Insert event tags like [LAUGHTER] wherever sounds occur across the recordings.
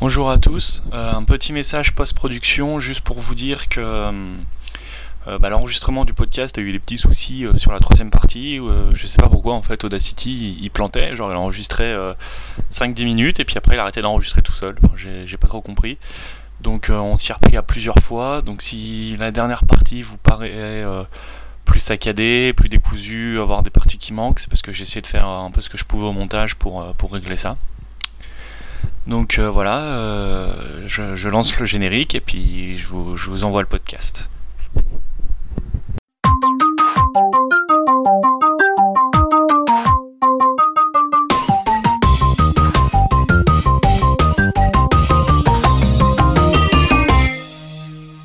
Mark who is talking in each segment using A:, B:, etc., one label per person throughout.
A: Bonjour à tous, Euh, un petit message post-production juste pour vous dire que euh, bah, l'enregistrement du podcast a eu des petits soucis euh, sur la troisième partie. Je sais pas pourquoi en fait Audacity il, plantait, genre il enregistrait 5-10 minutes et puis après il arrêtait d'enregistrer tout seul. J'ai pas trop compris. Donc on s'y est repris à plusieurs fois. Donc si la dernière partie vous paraît plus saccadée, plus décousue, avoir des parties qui manquent, c'est parce que j'ai essayé de faire un peu ce que je pouvais au montage pour régler ça. Donc euh, voilà, euh, je, lance le générique et puis je vous, je vous envoie le podcast.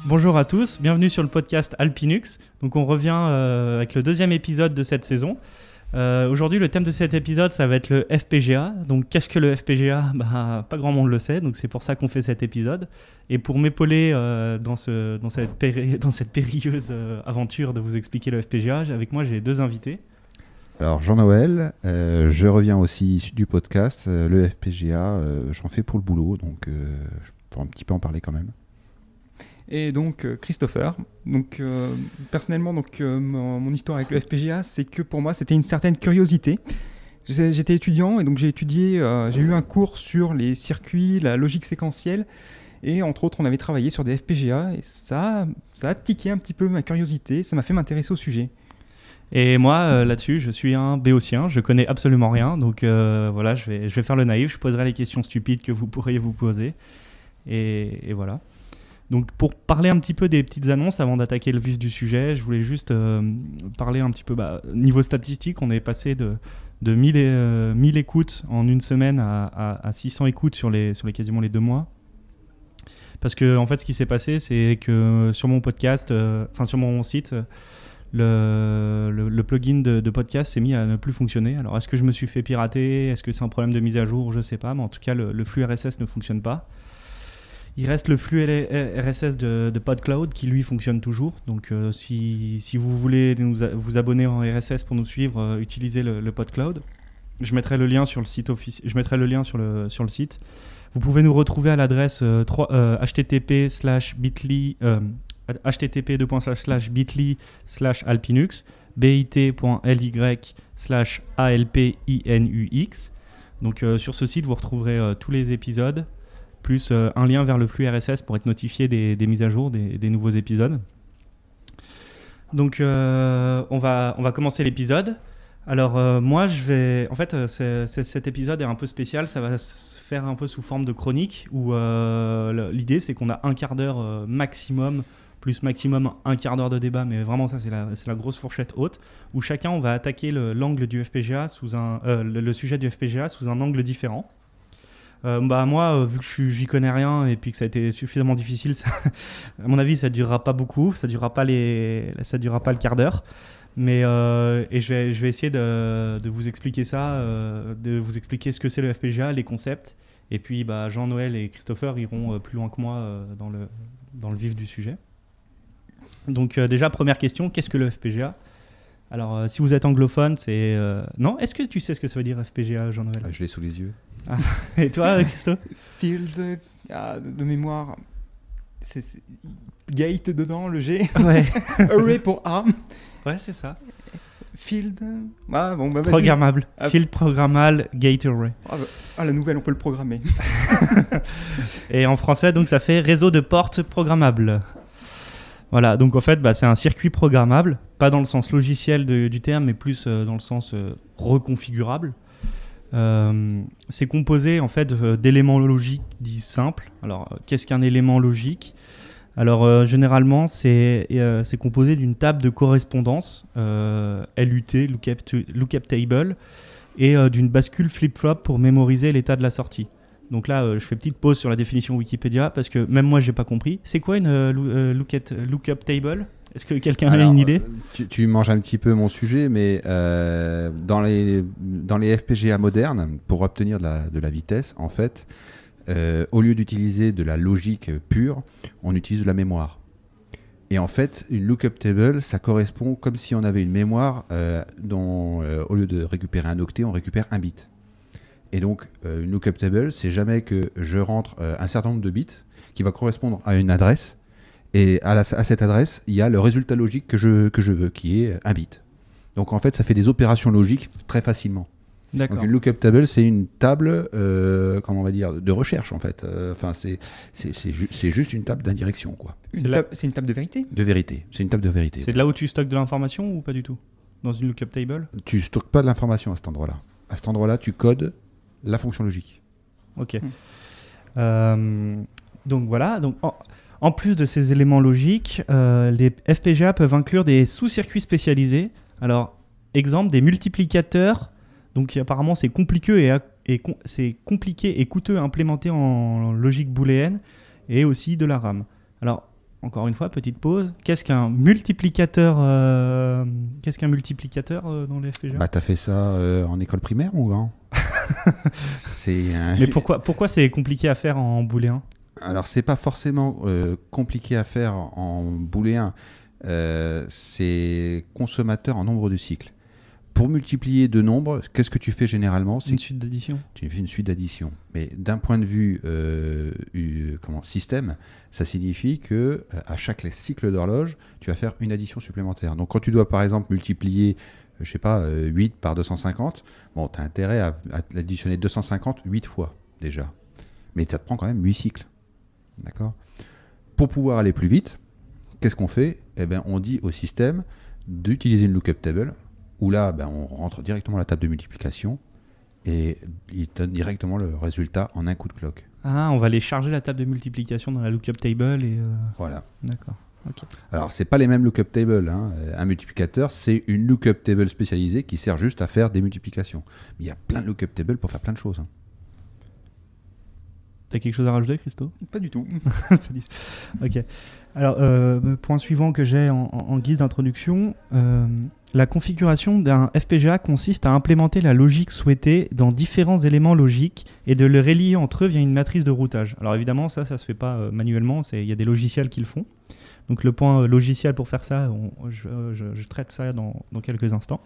B: Bonjour à tous, bienvenue sur le podcast Alpinux. Donc on revient euh, avec le deuxième épisode de cette saison. Euh, Aujourd'hui, le thème de cet épisode, ça va être le FPGA. Donc qu'est-ce que le FPGA [LAUGHS] bah, Pas grand monde le sait, donc c'est pour ça qu'on fait cet épisode. Et pour m'épauler euh, dans, ce, dans, cette [LAUGHS] périlleuse euh, aventure de vous expliquer le FPGA, avec moi j'ai deux invités.
C: Alors Jean-Noël, je reviens aussi du podcast. le FPGA, j'en fais pour le boulot, donc je peux un petit peu en parler quand même.
D: Et donc euh, Christopher. Donc euh, personnellement, donc euh, mon, histoire avec le FPGA, c'est que pour moi c'était une certaine curiosité. J'étais étudiant et donc j'ai étudié, j'ai eu un cours sur les circuits, la logique séquentielle. Et entre autres, on avait travaillé sur des FPGA et ça, ça a tiqué un petit peu ma curiosité, ça m'a fait m'intéresser au sujet.
B: Et moi, là-dessus, je suis un béotien, je connais absolument rien. Donc voilà, je vais, je vais faire le naïf, je poserai les questions stupides que vous pourriez vous poser. Et voilà. Donc pour parler un petit peu des petites annonces avant d'attaquer le vif du sujet, je voulais juste euh, parler un petit peu bah, niveau statistique. On est passé de, de 1000, et, euh, 1000 écoutes en une semaine à, à- à 600 écoutes sur les, sur les quasiment les deux mois. Parce que en fait, ce qui s'est passé, c'est que sur mon podcast, euh, enfin sur mon site, le, le- plugin de, podcast s'est mis à ne plus fonctionner. Alors, est-ce que je me suis fait pirater? Est-ce que c'est un problème de mise à jour? Je sais pas, mais en tout cas, le flux RSS ne fonctionne pas. Il reste le flux RSS de, de PodCloud qui lui fonctionne toujours. Donc, euh, si, vous voulez nous vous abonner en RSS pour nous suivre, euh, utilisez le, le PodCloud. Je mettrai le lien sur le site Je mettrai le lien sur le, sur le site. Vous pouvez nous retrouver à l'adresse euh, euh, http slash bit.ly http bit.ly slash alpinux bit.ly slash alpinux. Donc sur ce site, vous retrouverez tous les épisodes, plus euh, un lien vers le flux RSS pour être notifié des, mises à jour, des, nouveaux épisodes. Donc euh, on, va, commencer l'épisode. Alors euh, moi, je vais... En fait, cet épisode est un peu spécial, ça va se faire un peu sous forme de chronique, où l'idée c'est qu'on a un quart d'heure maximum plus maximum un quart d'heure de débat, mais vraiment ça c'est la, grosse fourchette haute, où chacun on va attaquer le- l'angle du FPGA sous le sujet du FPGA sous un angle différent. Euh, bah moi, euh, vu que j'y connais rien et puis que ça a été suffisamment difficile, [LAUGHS] à mon avis ça durera pas beaucoup, ça durera pas les, ça durera pas le quart d'heure. Mais euh, et je vais, je vais essayer de, de vous expliquer ça, de vous expliquer ce que c'est le FPGA, les concepts. Et puis bah, Jean-Noël et Christopher iront plus loin que moi dans, le, dans le vif du sujet. Donc déjà, première question, qu'est-ce que le FPGA Alors si vous êtes anglophone, c'est... Non? Est-ce que tu sais ce que ça veut dire FPGA, Jean-Noël?
C: Ah, je l'ai sous les yeux. [LAUGHS]
B: Et toi, Christophe
D: Field, ah, de, de mémoire, c'est gate dedans, le G.
B: Ouais, [LAUGHS]
D: Array pour A.
B: ouais c'est ça.
D: Field. Ah bon, bah.
B: Programmable.
D: Ah.
B: Field programmable gate array.
D: Ah, bah, ah, la nouvelle, on peut le programmer. [LAUGHS]
B: Et en français, donc ça fait réseau de portes programmable. Voilà, donc en fait, bah, c'est un circuit programmable, pas dans le sens logiciel de- du terme, mais plus euh, dans le sens euh, reconfigurable. Euh, c'est composé en fait euh, d'éléments logiques dits simples. Alors, euh, qu'est-ce qu'un élément logique? Alors, généralement, c'est composé d'une table de correspondance, LUT, lookup, table, et d'une bascule flip-flop pour mémoriser l'état de la sortie. Donc là, euh, je fais petite pause sur la définition Wikipédia parce que même moi, j'ai pas compris. C'est quoi une euh, euh, lookup, table? Est-ce que quelqu'un a une idée?
C: tu, tu manges un petit peu mon sujet, mais euh, dans, les, dans les FPGA modernes, pour obtenir de la, de la vitesse, en fait, au lieu d'utiliser de la logique pure, on utilise de la mémoire. Et en fait, une lookup table, ça correspond comme si on avait une mémoire dont, au lieu de récupérer un octet, on récupère un bit. Et donc, euh, une lookup table, c'est jamais que je rentre euh, un certain nombre de bits qui va correspondre à une adresse. Et à, la- à cette adresse, il y a le résultat logique que je, que je veux, qui est un bit. Donc en fait, ça fait des opérations logiques très facilement.
B: D'accord.
C: Donc une lookup table, c'est une table, euh, comment on va dire, de recherche en fait. Euh, Enfin, c'est c'est c'est ju- juste une table d'indirection, quoi.
D: Une
B: C'est la-
D: table- C'est une table de vérité?
C: De vérité. C'est une table de vérité.
B: C'est de là où tu stockes de l'information ou pas du tout? Dans une lookup table?
C: Tu stockes pas de l'information à cet endroit-là. À cet endroit-là, tu codes la fonction logique.
B: Ok.
D: Hmm.
B: Euh, donc voilà. Donc en, en plus de ces éléments logiques, euh, les FPGA peuvent inclure des sous-circuits spécialisés. Alors, exemple, des multiplicateurs. Donc apparemment, c'est compliqué et, et com- c'est compliqué et coûteux à implémenter en logique booléenne et aussi de la RAM. Alors, encore une fois, petite pause. Qu'est-ce qu'un multiplicateur euh, Qu'est-ce qu'un multiplicateur euh, dans les FPGA
C: Bah, t'as fait ça euh, en école primaire ou non [LAUGHS] C'est un...
B: Mais pourquoi, pourquoi c'est compliqué à faire en booléen?
C: Alors, c'est pas forcément compliqué à faire en booléen. C'est consommateur en nombre de cycles. Pour multiplier deux nombres, qu'est-ce que tu fais généralement
B: C'est une suite d'addition
C: tu fais une suite d'addition. Mais d'un point de vue euh, eu- comment, système, ça signifie que euh, à chaque cycle d'horloge, tu vas faire une addition supplémentaire. Donc quand tu dois par exemple multiplier, euh, je sais pas, euh, 8 par 250, bon, tu as intérêt à, à l'additionner 250 8 fois déjà. Mais ça te prend quand même 8 cycles. D'accord? Pour pouvoir aller plus vite, qu'est-ce qu'on fait? Eh ben, on dit au système d'utiliser une lookup table, où là, ben, on rentre directement à la table de multiplication, et il donne directement le résultat en un coup de cloque.
B: Ah, on va aller charger la table de multiplication dans la lookup table et. euh,
C: Voilà.
B: D'accord.
C: Alors, c'est pas les mêmes lookup tables. hein. Un multiplicateur, c'est une lookup table spécialisée qui sert juste à faire des multiplications. Mais il y a plein de lookup tables pour faire plein de choses. hein.
B: T'as quelque chose à rajouter, Christo?
D: Pas du tout. [LAUGHS]
B: Ok. Alors, euh, point suivant que j'ai en guise d'introduction, euh, la configuration d'un FPGA consiste à implémenter la logique souhaitée dans différents éléments logiques et de les relier entre eux via une matrice de routage. Alors évidemment, ça, ça se fait pas euh, manuellement, il y a des logiciels qui le font. Donc le point euh, logiciel pour faire ça, je, traite ça dans, dans quelques instants.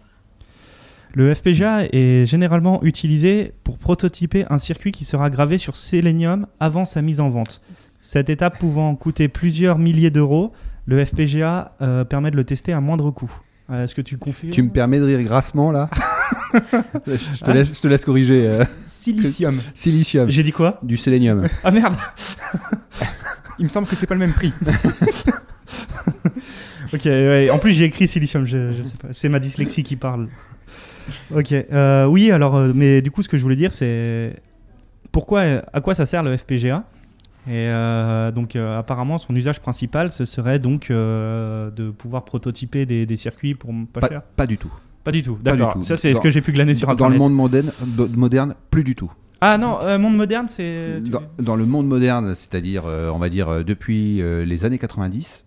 B: Le FPGA est généralement utilisé pour prototyper un circuit qui sera gravé sur Selenium avant sa mise en vente. Cette étape pouvant coûter plusieurs milliers d'euros, le FPGA euh, permet de le tester à moindre coût. Est-ce que tu confirmes
C: Tu me permets de rire grassement là [LAUGHS] je, te
B: Ah.
C: laisse, je te laisse corriger. euh,
D: Silicium.
C: silicium,
B: J'ai dit quoi
C: du sélénium.
B: Ah merde [LAUGHS]
D: Il me semble que c'est pas le même prix. [LAUGHS]
B: Ok, ouais, en plus j'ai écrit silicium, je, je sais pas. C'est ma dyslexie qui parle. Ok, euh, oui, alors, euh, mais du coup, ce que je voulais dire, c'est pourquoi, à quoi ça sert le FPGA Et euh, donc, euh, apparemment, son usage principal, ce serait donc euh, de pouvoir prototyper des, des circuits pour pas,
C: Pas,
B: cher.
C: pas du tout.
B: Pas du tout, d'accord. Ça, c'est ce
C: Dans-
B: que j'ai pu glaner sur
C: Dans
B: Internet.
C: le monde moderne, moderne, plus du tout.
B: Ah non, monde moderne, c'est.
C: Dans, dans le monde moderne, c'est-à-dire, on va dire, depuis les années 90,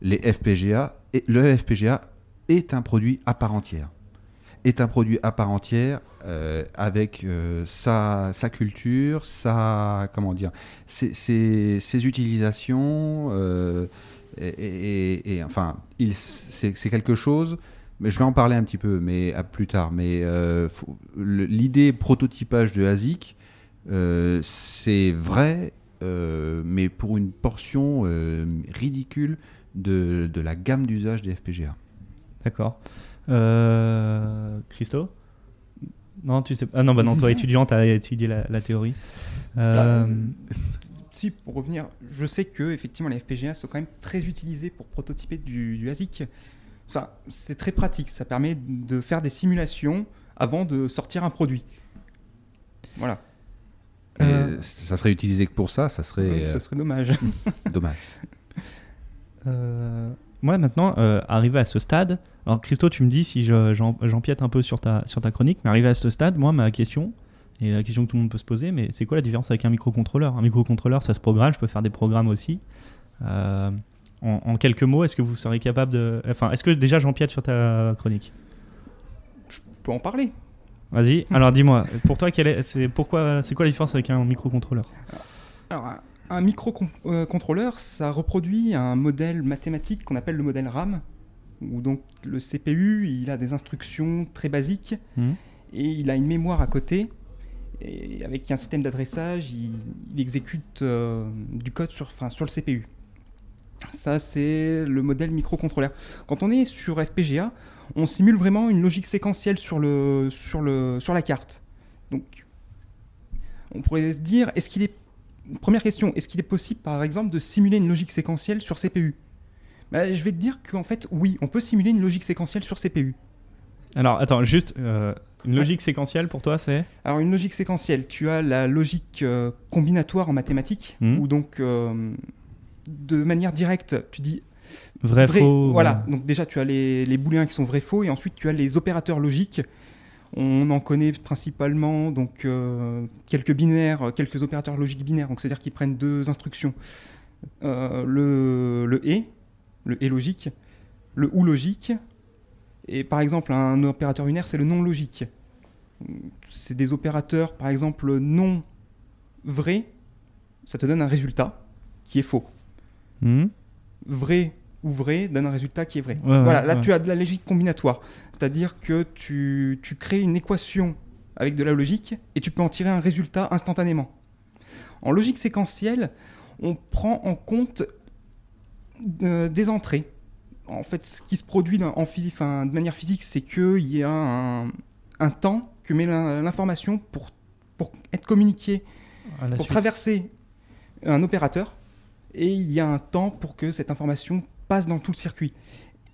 C: les FPGA, et, le FPGA est un produit à part entière. Est un produit à part entière euh, avec euh, sa, sa culture, sa, comment dire, ses, utilisations, euh, et, et- enfin, c'est quelque chose. Mais je vais en parler un petit peu, mais à plus tard. Mais l'idée prototypage de ASIC, c'est vrai, mais pour une portion ridicule de, de la gamme d'usage des FPGA.
B: D'accord. Euh, Christo Non, tu sais. Ah non, bah non, toi [LAUGHS] étudiant, t'as étudié la, la théorie. Euh, [LAUGHS]
D: Si, pour revenir, je sais que effectivement les FPGA sont quand même très utilisés pour prototyper du, du ASIC. Enfin, c'est très pratique, ça permet de faire des simulations avant de sortir un produit. Voilà,
B: Euh,
C: ça serait utilisé que pour ça, ça serait
D: Donc, ça serait dommage. [LAUGHS]
C: dommage.
B: Euh, moi maintenant, euh, arrivé à ce stade, alors Christo, tu me dis si je- j'empiète un peu sur ta, sur ta chronique, mais arrivé à ce stade, moi ma question, et la question que tout le monde peut se poser, mais c'est quoi la différence avec un microcontrôleur? Un microcontrôleur, ça se programme, je peux faire des programmes aussi. Euh, en, en quelques mots, est-ce que vous serez capable de... Enfin, est-ce que déjà j'empiète sur ta chronique?
D: Je peux en parler.
B: Vas-y, alors dis-moi, pour toi, est, c'est, pourquoi, c'est quoi la différence avec un microcontrôleur?
D: Alors, un, microcontrôleur, ça reproduit un modèle mathématique qu'on appelle le modèle RAM, où donc le CPU, il a des instructions très basiques
B: Mhm.
D: et il a une mémoire à côté. Et avec un système d'adressage, il, il exécute euh, du code sur, enfin, sur le CPU. Ça, c'est le modèle microcontrôleur. Quand on est sur FPGA, on simule vraiment une logique séquentielle sur, le, sur, le, sur la carte. Donc, on pourrait se dire, est-ce qu'il est... Première question, est-ce qu'il est possible, par exemple, de simuler une logique séquentielle sur CPU Bah, Je vais te dire qu'en fait, oui, on peut simuler une logique séquentielle sur CPU.
B: Alors, attends, juste, euh, une logique séquentielle pour toi, c'est?
D: Alors, une logique séquentielle, tu as la logique euh, combinatoire en mathématiques,
B: Mhm.
D: où donc, euh, de manière directe, tu dis
B: vrai,
D: vrai,
B: faux
D: Voilà, donc déjà tu as les, les booléens qui sont vrai faux et ensuite tu as les opérateurs logiques. On en connaît principalement donc euh, quelques binaires, quelques opérateurs logiques binaires, donc c'est-à-dire qu'ils prennent deux instructions. Euh, le, le et, le et logique, le ou logique, et par exemple un opérateur unaire c'est le non logique. C'est des opérateurs par exemple non vrais, ça te donne un résultat qui est faux
B: Hmm
D: vrai ou vrai donne un résultat qui est vrai.
B: Ouais,
D: voilà, là tu as de la logique combinatoire. C'est-à-dire que tu, tu crées une équation avec de la logique et tu peux en tirer un résultat instantanément. En logique séquentielle, on prend en compte euh, des entrées. En fait, ce qui se produit en physique, de manière physique, c'est qu'il y a un, un temps que met l'in- l'information pour, pour être communiquée pour
B: suite.
D: traverser un opérateur et il y a un temps pour que cette information passe dans tout le circuit.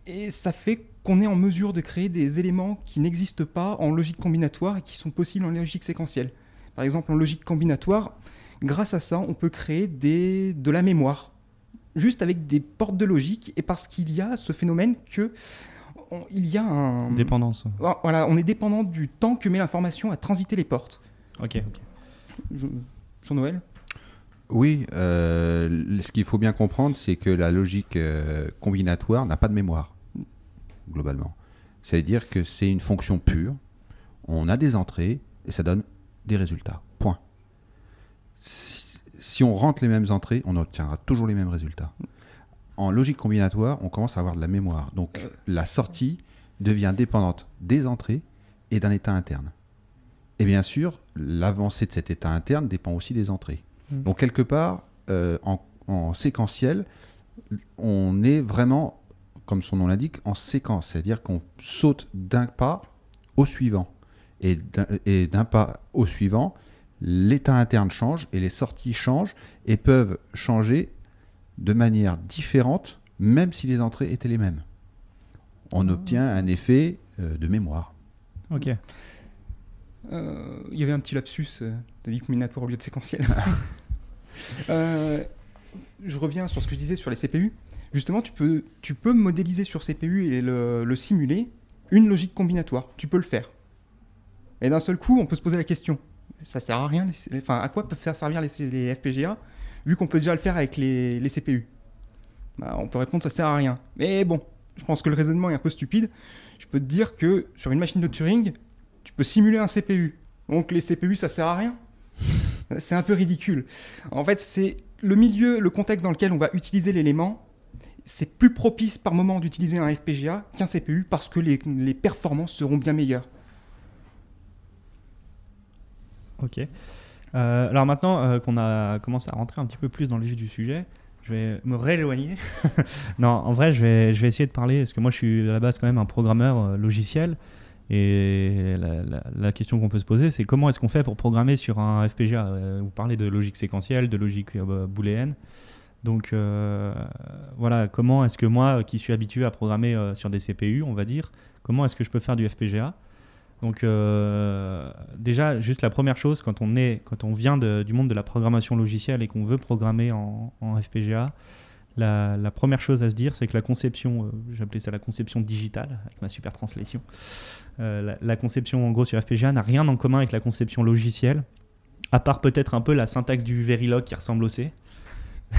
D: Et ça fait qu'on est en mesure de créer des éléments qui n'existent pas en logique combinatoire et qui sont possibles en logique séquentielle. Par exemple, en logique combinatoire, grâce à ça, on peut créer des, de la mémoire, juste avec des portes de logique et parce qu'il y a ce phénomène que on- il y a un
B: Dépendance.
D: voilà, on est dépendant du temps que met l'information à transiter les portes.
B: Ok, ok.
D: Je- Jean-Noël
C: Oui, euh, ce qu'il faut bien comprendre, c'est que la logique euh, combinatoire n'a pas de mémoire, globalement. C'est-à-dire que c'est une fonction pure, on a des entrées et ça donne des résultats. Point. Si, si on rentre les mêmes entrées, on obtiendra toujours les mêmes résultats. En logique combinatoire, on commence à avoir de la mémoire. Donc la sortie devient dépendante des entrées et d'un état interne. Et bien sûr, l'avancée de cet état interne dépend aussi des entrées.
B: Mm.
C: Donc quelque part, euh, en, en séquentiel, on est vraiment, comme son nom l'indique, en séquence. C'est-à-dire qu'on saute d'un pas au suivant. Et d'un- pas au suivant, l'état interne change et les sorties changent et peuvent changer de manière différente, même si les entrées étaient les mêmes. On obtient un effet euh, de mémoire.
B: Ok.
D: Euh, il y avait un petit lapsus, euh, t'as dit combinatoire au lieu de séquentiel. [LAUGHS] Euh, je reviens sur ce que je disais sur les CPU. Justement, tu peux, modéliser sur CPU et le, le simuler une logique combinatoire. Tu peux le faire. Et d'un seul coup, on peut se poser la question. Ça sert à rien, enfin, à quoi peuvent faire servir les, FPGA, vu qu'on peut déjà le faire avec les, les CPU Bah, On peut répondre ça sert à rien. Mais bon, je pense que le raisonnement est un peu stupide. Je peux te dire que sur une machine de Turing, tu peux simuler un CPU. Donc les CPU, ça sert à rien. C'est un peu ridicule. En fait, c'est le milieu, le contexte dans lequel on va utiliser l'élément. C'est plus propice par moment d'utiliser un FPGA qu'un CPU parce que les, performances seront bien meilleures.
B: Ok. Euh, alors maintenant euh, qu'on a commencé à rentrer un petit peu plus dans le vif du sujet, je vais me rééloigner. [LAUGHS] non, en vrai, je vais, je essayer de parler, parce que moi je suis à la base quand même un programmeur euh, logiciel. Et la, question qu'on peut se poser, c'est comment est-ce qu'on fait pour programmer sur un FPGA Euh, Vous parlez de logique séquentielle, de logique euh, booléenne. Donc euh, voilà, comment est-ce que moi, qui suis habitué à programmer sur des CPU, on va dire, comment est-ce que je peux faire du FPGA donc déjà, juste la première chose, quand on, est, quand on vient du monde de la programmation logicielle et qu'on veut programmer en, FPGA, la, première chose à se dire, c'est que la conception, j'appelais ça la conception digitale, avec ma super translation, la, la conception en gros sur FPGA n'a rien en commun avec la conception logicielle, à part peut-être un peu la syntaxe du Verilog qui ressemble au C. [LAUGHS]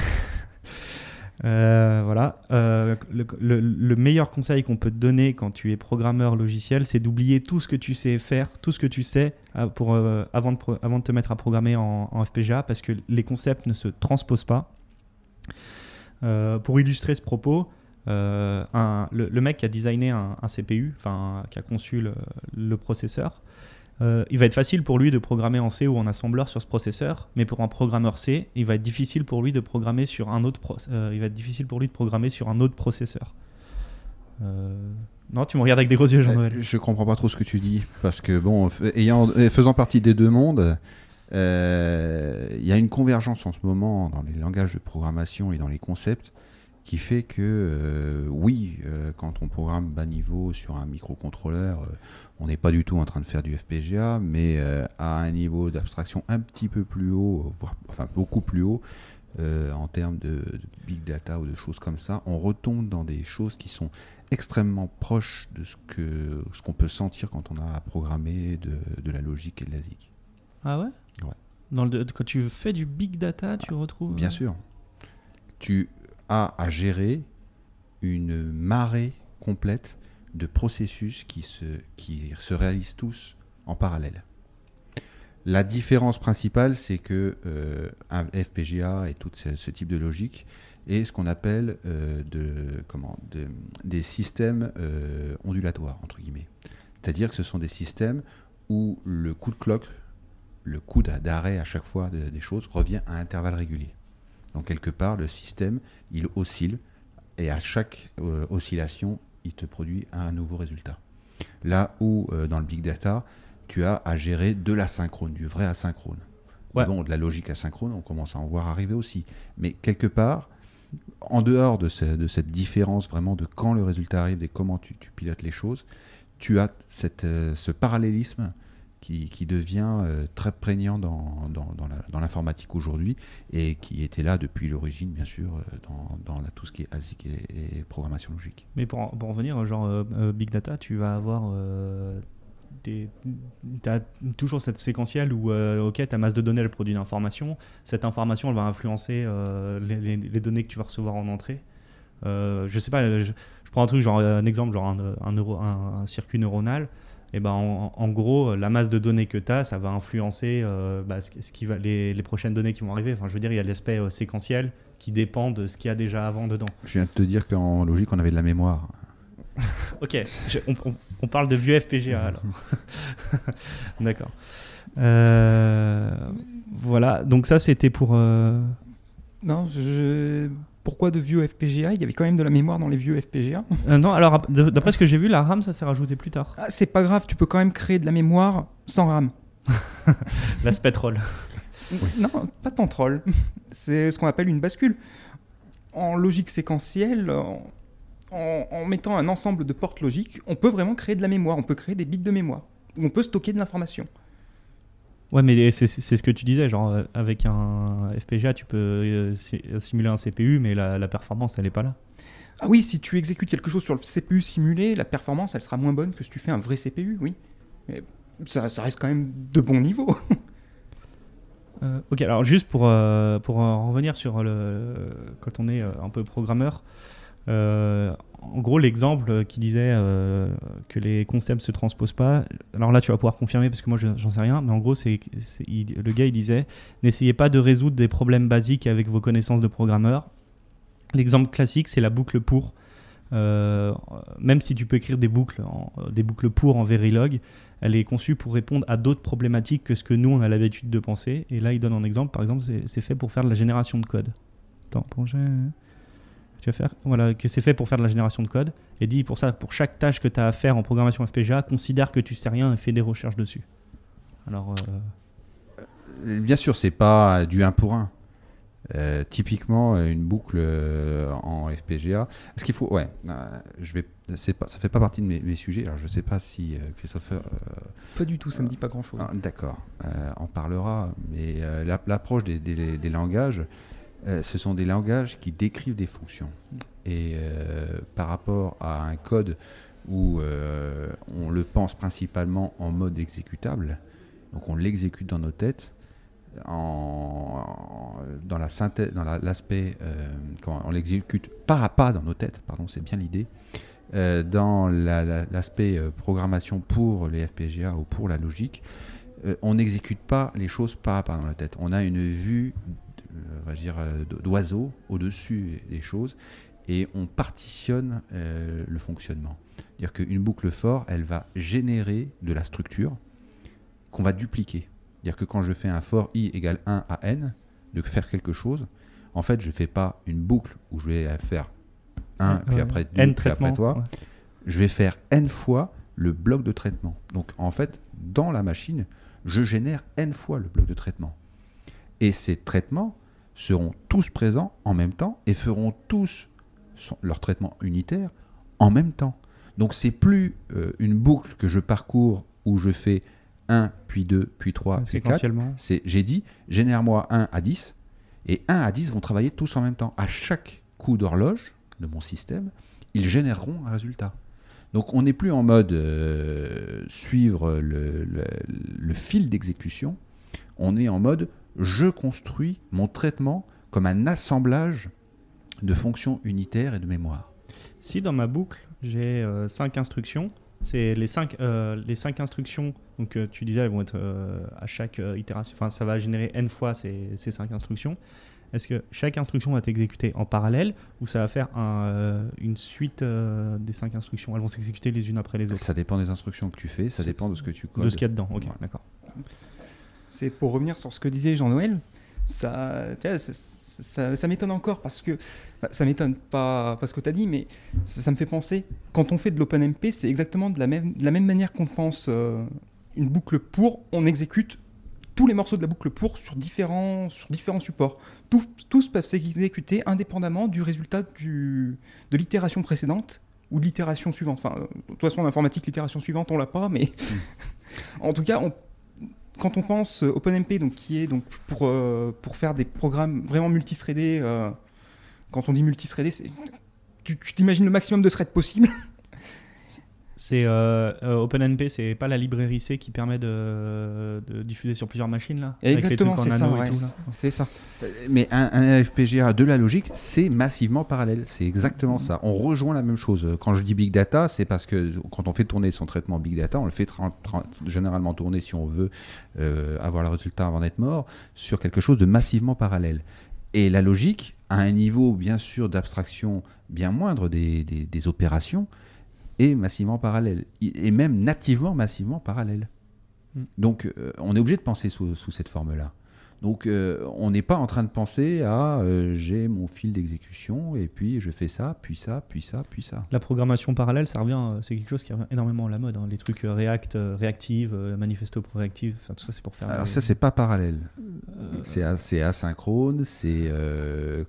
B: Euh, voilà. Euh, le, le- le meilleur conseil qu'on peut te donner quand tu es programmeur logiciel, c'est d'oublier tout ce que tu sais faire, tout ce que tu sais euh, pour, euh, avant, de, te mettre à programmer en, en FPGA, parce que les concepts ne se transposent pas. Euh, pour illustrer ce propos, euh, le, mec qui a designé un, CPU, enfin qui a conçu le, processeur, euh, il va être facile pour lui de programmer en C ou en assembleur sur ce processeur, mais pour un programmeur C, il va être difficile pour lui de programmer sur un autre, euh, il va être difficile pour lui de programmer sur un autre processeur. Non, tu me regardes avec des gros yeux, Jean-Noël.
C: Je comprends pas trop ce que tu dis parce que bon, faisant partie des deux mondes, il y a une convergence en ce moment dans les langages de programmation et dans les concepts qui fait que euh, oui, euh, quand on programme bas niveau sur un microcontrôleur, euh, on n'est pas du tout en train de faire du FPGA, mais à un niveau d'abstraction un petit peu plus haut, voire enfin beaucoup plus haut. en termes de, de big data ou de choses comme ça, on retombe dans des choses qui sont extrêmement proche de ce que ce qu'on peut sentir quand on a programmé de, de la logique et de la ZIC.
B: Ah ouais?
C: Ouais.
B: Dans le, quand tu fais du big data, tu retrouves.
C: Bien sûr. Tu as à gérer une marée complète de processus qui se, qui se réalisent tous en parallèle. La différence principale, c'est que euh, un FPGA et tout ce, type de logique est ce qu'on appelle euh, des systèmes euh, ondulatoires, entre guillemets. C'est-à-dire que ce sont des systèmes où le coup de cloque, le coup d'a- d'arrêt à chaque fois de- des choses revient à intervalles réguliers. Donc quelque part, le système, il oscille et à chaque euh, oscillation, il te produit un nouveau résultat. Là où euh, dans le big data, tu as à gérer de l'asynchrone, du vrai asynchrone.
B: Ouais.
C: Bon, de la logique asynchrone, on commence à en voir arriver aussi. Mais quelque part, en dehors de, ce- de cette différence vraiment de quand le résultat arrive et comment tu, tu pilotes les choses, tu as cette, euh, ce parallélisme qui, devient euh, très prégnant dans, dans, l'informatique aujourd'hui et qui était là depuis l'origine, bien sûr, euh, dans, tout ce qui est ASIC et, programmation logique.
B: Mais pour, en- pour en revenir, genre euh, big data, tu vas avoir des, t'as toujours cette séquentielle où ok, ta masse de données elle produit une information. Cette information elle va influencer les, données que tu vas recevoir en entrée. Euh, je sais pas, je, prends un truc genre un exemple genre un, un- un circuit neuronal. Et ben en, en gros, la masse de données que tu as, ça va influencer euh, bah, ce, qui- ce qui va, les, les prochaines données qui vont arriver. Enfin, je veux dire, il y a l'aspect euh, séquentiel qui dépend de ce qu'il y a déjà avant dedans.
C: Je viens de te dire qu'en logique, on avait de la mémoire. [LAUGHS]
B: Ok, je- on, on- on parle de vieux FPGA [LAUGHS] alors. [LAUGHS] D'accord. Euh, voilà, donc ça c'était pour. euh,
D: Non, je... pourquoi de vieux FPGA Il y avait quand même de la mémoire dans les vieux FPGA.
B: euh, non, alors d'après ce que j'ai vu, la RAM ça s'est rajouté plus tard.
D: Ah, c'est pas grave, tu peux quand même créer de la mémoire sans RAM. [LAUGHS]
B: L'aspect troll.
D: Non, pas tant troll. [LAUGHS] C'est ce qu'on appelle une bascule. En logique séquentielle, en, en- en mettant un ensemble de portes logiques, on peut vraiment créer de la mémoire, on peut créer des bits de mémoire, où on peut stocker de l'information.
B: Ouais, mais c'est ce que tu disais, genre euh, avec un FPGA tu peux euh, si- simuler un CPU, mais la, la performance elle est pas là.
D: Ah oui, si tu exécutes quelque chose sur le CPU simulé, la performance, elle sera moins bonne que si tu fais un vrai CPU, oui. Mais ça, ça reste quand même de bon niveau. [LAUGHS]
B: Euh, ok, alors juste pour, euh, pour en revenir sur le, quand on est euh, un peu programmeur, euh, en gros l'exemple qui disait euh, que les concepts se transposent pas, alors là tu vas pouvoir confirmer parce que moi je- j'en sais rien, mais en gros c'est, le gars il disait n'essayez pas de résoudre des problèmes basiques avec vos connaissances de programmeur. L'exemple classique c'est la boucle pour. Euh, même si tu peux écrire des boucles, des boucles pour en Verilog, elle est conçue pour répondre à d'autres problématiques que ce que nous on a l'habitude de penser. Et là, il donne un exemple. Par exemple, c'est- c'est fait pour faire de la génération de code. Attends, projet. Tu vas faire Voilà, que c'est fait pour faire de la génération de code. Et dit pour ça, pour chaque tâche que tu as à faire en programmation FPGA, considère que tu sais rien et fais des recherches dessus. Alors, euh,
C: Bien sûr, c'est pas du 1 pour 1. Euh, typiquement, une boucle euh, en FPGA. Est-ce qu'il faut. Ouais, euh, je vais. C'est pas, ça fait pas partie de mes, mes sujets. Alors, je sais pas si euh, Christopher euh,
D: pas du tout, ça me dit pas grand-chose.
C: Ah, D'accord, euh, on parlera, mais euh, la- l'approche des, des- des langages, euh, ce sont des langages qui décrivent des fonctions. Et euh, par rapport à un code où euh, on le pense principalement en mode exécutable, donc on l'exécute dans nos têtes, dans la la- l'aspect, comment- on l'exécute pas à pas dans nos têtes, pardon, c'est bien l'idée. Dans la- la- l'aspect programmation pour les FPGA ou pour la logique, on n'exécute pas les choses pas à pas dans la tête. On a une vue, va dire, euh, d'oiseau au-dessus des choses et on partitionne euh, le fonctionnement. C'est-à-dire qu'une boucle fort, elle va générer de la structure qu'on va dupliquer. C'est-à-dire que quand je fais un for i égale 1 à n, de faire quelque chose, en fait, je ne fais pas une boucle où je vais faire 1, puis
B: Ouais,
C: après 2,
B: N
C: puis après toi.
B: ouais.
C: Je vais faire n fois le bloc de traitement. Donc en fait, dans la machine, je génère n fois le bloc de traitement. Et ces traitements seront tous présents en même temps et feront tous son- leur traitement unitaire en même temps. Donc c'est plus euh, une boucle que je parcours où je fais 1, puis 2, puis 3, puis 4.
B: séquentiellement.
C: C'est, j'ai dit, génère-moi 1 à 10, et 1 à 10 vont travailler tous en même temps. À chaque coup d'horloge de mon système, ils généreront un résultat. Donc on n'est plus en mode euh, suivre le, le- le fil d'exécution, on est en mode je construis mon traitement comme un assemblage de fonctions unitaires et de mémoire.
B: Si dans ma boucle, j'ai 5 instructions, c'est les 5 les cinq instructions, donc euh, tu disais, elles vont être euh, à chaque euh, itération, enfin ça va générer n fois ces, ces 5 instructions. Est-ce que chaque instruction va être exécutée en parallèle ou ça va faire un, euh, une suite euh, des 5 instructions? Elles vont s'exécuter les unes après les autres
C: Ça dépend des instructions que tu fais, ça dépend de ce que tu codes.
B: De ce qu'il y a dedans, ok,
C: Voilà.
B: d'accord.
D: C'est pour revenir sur ce que disait Jean-Noël, ça, ça, ça- ça m'étonne encore parce que bah, ça m'étonne pas parce que tu as dit, mais ça, ça me fait penser quand on fait de l'OpenMP, c'est exactement de la même, de la même manière qu'on pense euh, une boucle pour, on exécute tous les morceaux de la boucle pour sur différents, sur différents supports. Tous, tous peuvent s'exécuter indépendamment du résultat du, de l'itération précédente ou de l'itération suivante. Enfin, euh, de toute façon, en informatique, l'itération suivante, on l'a pas, mais [LAUGHS] en tout cas, on, quand on pense euh, OpenMP, qui est euh, pour faire des programmes vraiment multithreadés, euh, quand on dit multithreadé, tu t'imagines le maximum de threads possible.
B: C'est euh, euh, OpenNP, c'est pas la librairie C qui permet de, de diffuser sur plusieurs machines là
D: Exactement, c'est ça. ouais, c'est ça.
C: Mais un, un FPGA de la logique, c'est massivement parallèle. C'est exactement ça. On rejoint la même chose. Quand je dis big data, c'est parce que quand on fait tourner son traitement big data, on le fait généralement tourner si on veut euh, avoir le résultat avant d'être mort sur quelque chose de massivement parallèle. Et la logique, à un niveau bien sûr d'abstraction bien moindre des, des- des opérations, est massivement parallèle. Et même nativement massivement parallèle.
B: Mm.
C: Donc euh, on est obligé de penser sous, sous cette forme-là. Donc euh, on n'est pas en train de penser à euh, j'ai mon fil d'exécution et puis je fais ça, puis ça, puis ça, puis ça.
B: La programmation parallèle, ça revient, c'est quelque chose qui revient énormément à la mode. hein. Les trucs React, Reactive, Manifesto pour Reactive, tout ça c'est pour faire.
C: Alors ça c'est pas parallèle.
B: euh,
C: C'est asynchrone, c'est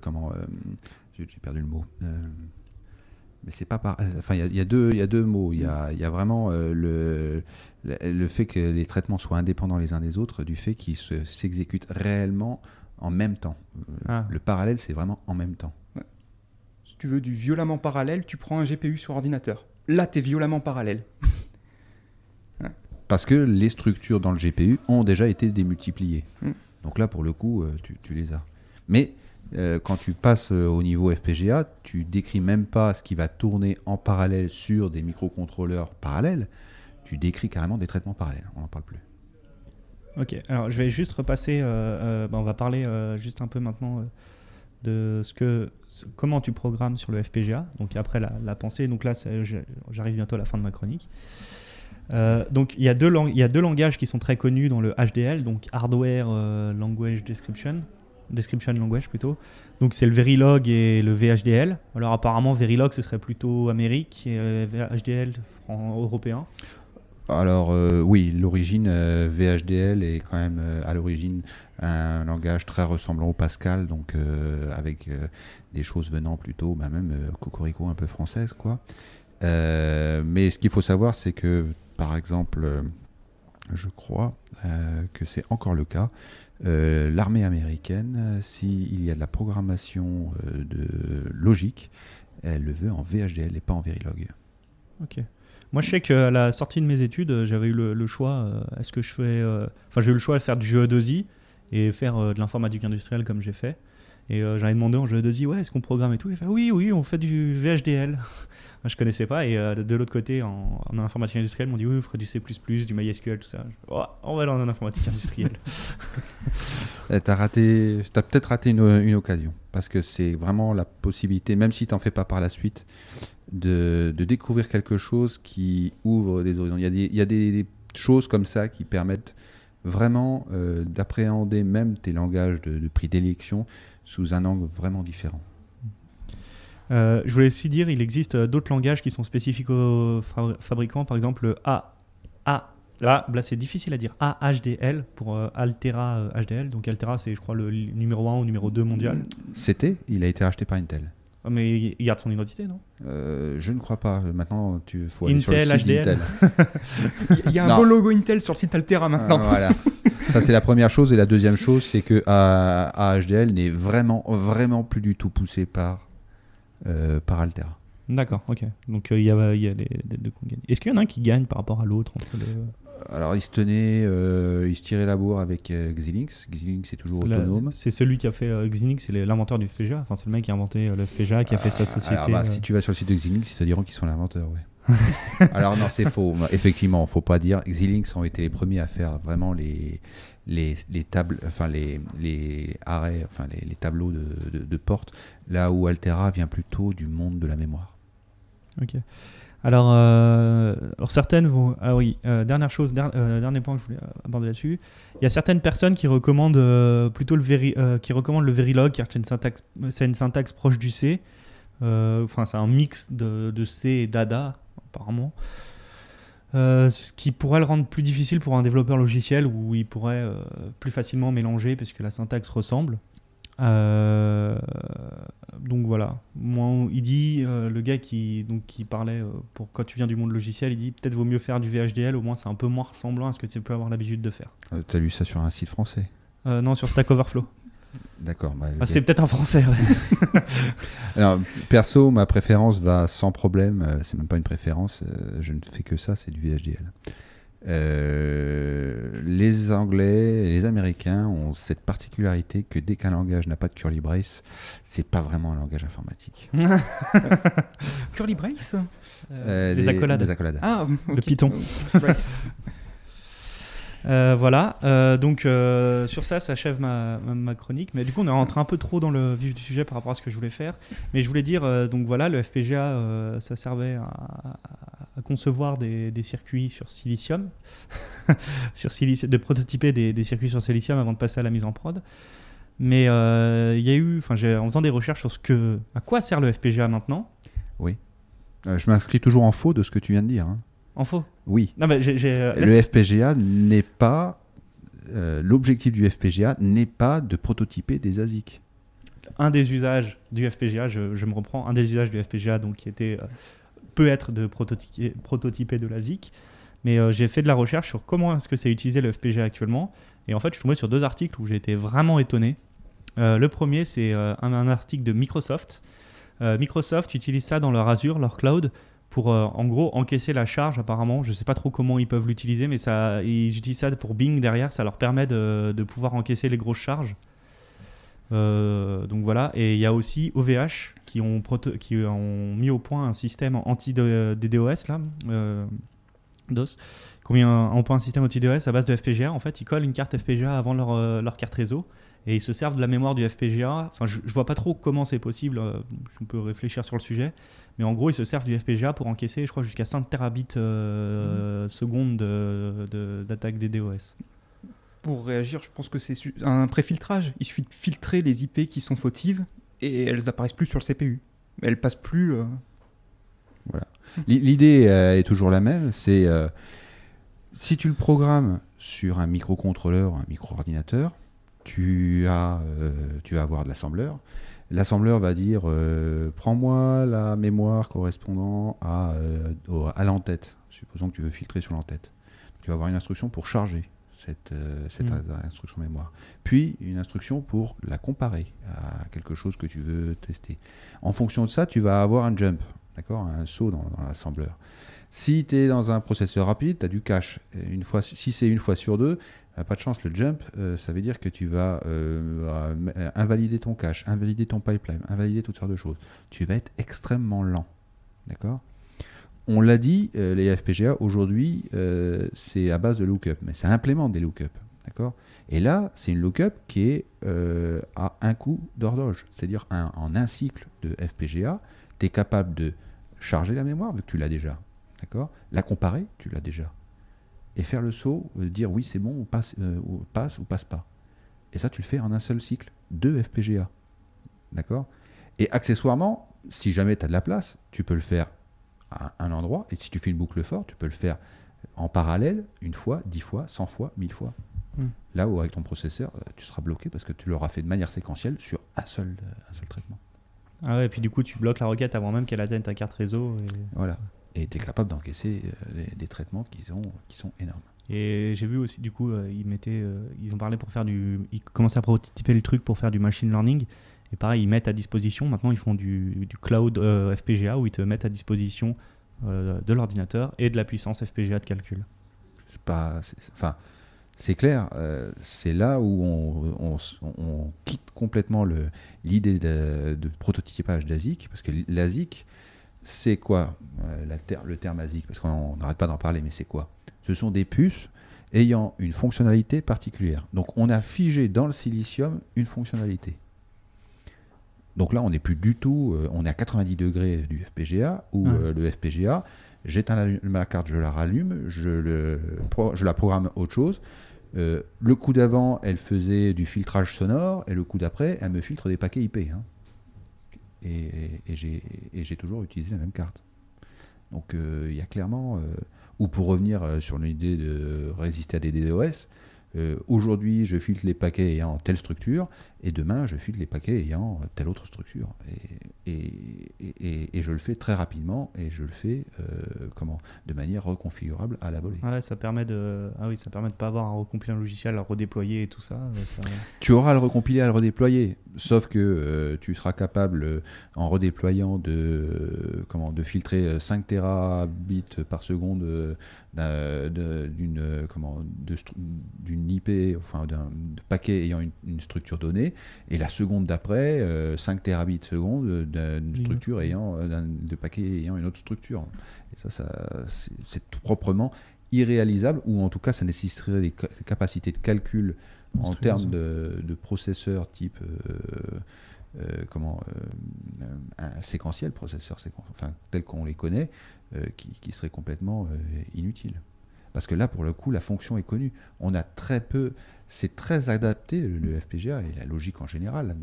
C: comment j'ai perdu le mot. Mais c'est pas par. Enfin, il y a- il y, a deux- il y a deux mots. Il y a, y a vraiment euh, le, le, fait que les traitements soient indépendants les uns des autres, du fait qu'ils se- s'exécutent réellement en même temps. Euh,
B: Ah.
C: Le parallèle, c'est vraiment en même temps.
D: Si tu veux du violemment parallèle, tu prends un GPU sur ordinateur. Là, tu es violemment parallèle. [LAUGHS]
C: Parce que les structures dans le GPU ont déjà été démultipliées.
D: Mm.
C: Donc là, pour le coup, euh, tu, tu les as. Mais euh, quand tu passes euh, au niveau FPGA, tu décris même pas ce qui va tourner en parallèle sur des microcontrôleurs parallèles. Tu décris carrément des traitements parallèles. On n'en parle plus.
B: Ok, alors je vais juste repasser. euh, bah, on va parler juste un peu maintenant de ce que, comment tu programmes sur le FPGA. Donc après la, pensée. Donc là, j'arrive bientôt à la fin de ma chronique. Donc il y, a deux y a deux langages qui sont très connus dans le HDL, donc Hardware Language Description, Description Language plutôt. Donc c'est le Verilog et le VHDL. Alors apparemment Verilog ce serait plutôt Amérique et euh, VHDL européen.
C: Alors euh, oui, l'origine euh, VHDL est quand même à l'origine un langage très ressemblant au Pascal, donc avec des choses venant plutôt, bah, même cocorico un peu française quoi. Mais ce qu'il faut savoir, c'est que par exemple, je crois que c'est encore le cas. Euh, L'armée américaine, euh, s'il y a de la programmation euh, de logique, elle le veut en VHDL et pas en Verilog.
B: Ok. Moi, je sais qu'à la sortie de mes études, j'avais eu le, choix. Est-ce que je fais. Enfin, j'ai eu le choix de faire du jeu 2i et faire de l'informatique industrielle comme j'ai fait. Et euh, j'avais demandé en jeu 2i, ouais, est-ce qu'on programme et tout? Il fait, oui, oui, on fait du VHDL. [LAUGHS] je connaissais pas. Et euh, de l'autre côté, en, informatique industrielle, ils m'ont dit, oui, on ferait du C, du MySQL, tout ça. Je Oh, on va aller en informatique industrielle. [LAUGHS]
C: Eh, T'as raté, t'as peut-être raté une, une occasion parce que c'est vraiment la possibilité, même si t'en fais pas par la suite, de, de découvrir quelque chose qui ouvre des horizons. Il y a des, y a des choses comme ça qui permettent vraiment euh, d'appréhender même tes langages de, de prix d'élection sous un angle vraiment différent.
B: Euh, je voulais aussi dire, il existe euh, d'autres langages qui sont spécifiques aux fabri- fabricants, par exemple le A, A, là, là c'est difficile à dire, AHDL pour euh, Altera euh, HDL. Donc Altera, c'est je crois le numéro 1 ou numéro 2 mondial.
C: C'était, il a été racheté par Intel.
B: Ah, mais il garde son identité, non?
C: Euh, je ne crois pas. Maintenant, tu faut aller
B: Intel,
C: sur le site
B: HDL.
C: d'Intel. [LAUGHS]
D: Il y a un
C: Non.
D: beau logo Intel sur le site Altera maintenant.
C: voilà. Ça, c'est la première chose. Et la deuxième chose, c'est que AHDL n'est vraiment, vraiment plus du tout poussé par, euh, par Altera.
B: D'accord, ok. Donc euh, il y a, il y a les, les deux qui gagnent. Est-ce qu'il y en a un qui gagne par rapport à l'autre entre le-
C: Alors, il se tenait, euh, il se tirait la bourre avec euh, Xilinx. Xilinx est toujours
B: la-
C: autonome.
B: C'est celui qui a fait euh, Xilinx, c'est l'inventeur du FPGA. Enfin, c'est le mec qui a inventé euh, le FPGA, qui a fait sa société.
C: Alors, bah,
B: euh,
C: si tu vas sur le site de Xilinx, ils te diront qu'ils sont l'inventeur, ouais. [LAUGHS] Alors non, c'est faux. Effectivement, faut pas dire. Xilinx ont été les premiers à faire vraiment les les, les tables, enfin les, les arrêts, enfin les, les tableaux de, de, de portes, là où Altera vient plutôt du monde de la mémoire.
B: Ok. Alors, euh, alors certaines vont. Ah oui, euh, dernière chose, euh, dernier point que je voulais aborder là-dessus. Il y a certaines personnes qui recommandent plutôt le qui recommandent le Verilog, car c'est une syntaxe, c'est une syntaxe proche du C. Enfin, c'est un mix de, de C et d'ADA, apparemment. Ce qui pourrait le rendre plus difficile pour un développeur logiciel où il pourrait plus facilement mélanger puisque la syntaxe ressemble. Euh, donc voilà. Moi, il dit, euh, le gars qui, donc, qui parlait euh, pour quand tu viens du monde logiciel, il dit peut-être vaut mieux faire du VHDL, au moins c'est un peu moins ressemblant à ce que tu peux avoir l'habitude de faire.
C: Euh, T'as lu ça sur un site français?
B: Non, sur Stack Overflow.
C: D'accord. bah,
B: Ah, c'est peut-être un français, ouais. [LAUGHS]
C: Alors, perso, ma préférence va sans problème. c'est même pas une préférence. je ne fais que ça, c'est du VHDL. Euh, les Anglais et les Américains ont cette particularité que dès qu'un langage n'a pas de curly brace, c'est pas vraiment un langage informatique. [LAUGHS]
D: Curly Brace
C: Euh,
B: les accolades.
C: les accolades.
D: Ah,
B: Le. Python. [LAUGHS] Euh, voilà, euh, donc euh, sur ça s'achève ma, ma, ma chronique, mais du coup on est rentré un peu trop dans le vif du sujet par rapport à ce que je voulais faire. Mais je voulais dire, euh, donc voilà, le FPGA, euh, ça servait à, à- concevoir des, des circuits sur silicium, [LAUGHS] sur de prototyper des, des circuits sur silicium avant de passer à la mise en prod. Mais euh, il y a eu, enfin en faisant des recherches sur ce que, à quoi sert le FPGA maintenant,
C: Euh, je m'inscris toujours en faux de ce que tu viens de dire. hein.
B: en faux?
C: Oui.
B: Non mais euh,
C: Le FPGA n'est pas. euh, L'objectif du FPGA n'est pas de prototyper des ASIC.
B: un des usages du FPGA, je, je me reprends, un des usages du FPGA donc, qui était, peut être de prototyper, de la ZIC, mais euh, j'ai fait de la recherche sur comment est-ce que c'est utilisé le FPGA actuellement, et en fait je suis tombé sur deux articles où j'ai été vraiment étonné. Euh, le premier c'est euh, un, article de Microsoft. Microsoft utilise ça dans leur Azure, leur cloud, pour en gros encaisser la charge apparemment. Je ne sais pas trop comment ils peuvent l'utiliser, mais ils utilisent ça pour Bing derrière, ça leur permet de pouvoir encaisser les grosses charges. Euh, donc voilà, et il y a aussi OVH qui ont, proto- qui ont mis au point un système anti-DDoS là, euh, DOS, qui ont mis un- au point un système anti-DDoS à base de FPGA. En fait, ils collent une carte FPGA avant leur, euh, leur carte réseau et ils se servent de la mémoire du FPGA. Enfin, je, je vois pas trop comment c'est possible, euh, je peux réfléchir sur le sujet, mais en gros, ils se servent du FPGA pour encaisser, je crois, jusqu'à 5 terabits euh, secondes de- de- d'attaque DDoS.
D: Pour réagir, je pense que c'est un préfiltrage. Il suffit de filtrer les IP qui sont fautives et elles apparaissent plus sur le CPU. Elles passent plus. euh,
C: L- L'idée euh, est toujours la même, euh, si tu le programmes sur un microcontrôleur, un micro-ordinateur, tu, as, tu vas avoir de l'assembleur. L'assembleur va dire prends-moi la mémoire correspondant à, à l'entête. Supposons que tu veux filtrer sur l'entête. Tu vas avoir une instruction pour charger cette, euh, cette
B: Mm.
C: instruction mémoire. Puis une instruction pour la comparer à quelque chose que tu veux tester. En fonction de ça, tu vas avoir un jump, d'accord, un saut dans, dans l'assembleur. Si tu es dans un processeur rapide, tu as du cache. Une fois, si c'est une fois sur deux, pas de chance, le jump, euh, ça veut dire que tu vas euh, invalider ton cache, invalider ton pipeline, invalider toutes sortes de choses. Tu vas être extrêmement lent. D'accord? On l'a dit, euh, les FPGA aujourd'hui, euh, c'est à base de lookup, mais ça implémente des lookups. D'accord? Et là, c'est une lookup qui est euh, à un coup d'horloge. C'est-à-dire en un cycle de FPGA, tu es capable de charger la mémoire, vu que tu l'as déjà. La comparer, tu l'as déjà. et faire le saut, dire oui, c'est bon, ou passe, ou passe ou passe pas. Et ça, tu le fais en un seul cycle, deux FPGA. D'accord? Et accessoirement, si jamais tu as de la place, tu peux le faire à un endroit, et si tu fais une boucle forte, tu peux le faire en parallèle, une fois, dix fois, cent fois, mille fois.
B: Hmm.
C: Là où avec ton processeur, euh, tu seras bloqué parce que tu l'auras fait de manière séquentielle sur un seul, euh, un seul traitement.
B: Ah ouais, et puis du coup, tu bloques la requête avant même qu'elle atteigne ta carte réseau. et-
C: Voilà. Et tu es capable d'encaisser euh, des, traitements qui sont, qui sont énormes.
B: Et j'ai vu aussi, du coup, ils mettaient, ils ont parlé pour faire du, ils commençaient à prototyper le truc pour faire du machine learning. Et pareil, ils mettent à disposition. Maintenant, ils font du, cloud euh, FPGA où ils te mettent à disposition euh, de l'ordinateur et de la puissance FPGA de calcul.
C: C'est pas, enfin, c'est clair. euh, c'est là où on, quitte complètement l'idée de, prototypage d'ASIC, parce que l'ASIC, c'est quoi le terme ASIC Parce qu'on n'arrête pas d'en parler, mais c'est quoi? Ce sont des puces ayant une fonctionnalité particulière. Donc, on a figé dans le silicium une fonctionnalité. Donc là, on n'est plus du tout, euh, on est à 90 degrés du FPGA, où euh, le FPGA, j'éteins la- ma carte, je la rallume, je, le, pro- je la programme autre chose. Euh, le coup d'avant, elle faisait du filtrage sonore, et le coup d'après, elle me filtre des paquets IP. hein. Et, et- et j'ai toujours utilisé la même carte. Donc il y a clairement, ou pour revenir sur l'idée de résister à des DDoS, euh, aujourd'hui je filtre les paquets ayant telle structure, et demain je filtre les paquets ayant telle autre structure. Et, et- et- et- et je le fais très rapidement, et je le fais euh, comment de manière reconfigurable à la volée.
B: Ouais, ça permet de, ah oui, ça permet de pas avoir à recompiler un logiciel, à redéployer et tout ça. euh, ça-
C: Tu auras à le recompiler, à le redéployer. Sauf que euh, tu seras capable, en redéployant, de, comment, de filtrer euh, 5 terabits par seconde d'une comment, d'une IP, enfin d'un paquet ayant une, une structure donnée, et la seconde d'après, euh, 5 terabits seconde euh, d'une
B: Une
C: structure ayant, euh, d'un- de paquet ayant une autre structure. Et ça, ça c'est proprement irréalisable, ou en tout cas, ça nécessiterait des ca- capacités de calcul en termes de, de processeurs type euh, euh, comment euh, un séquentiel processeur séquen- enfin tel qu'on les connaît euh, qui, serait complètement inutile. Parce que là pour le coup la fonction est connue. On a très peu c'est très adapté le, FPGA et la logique en général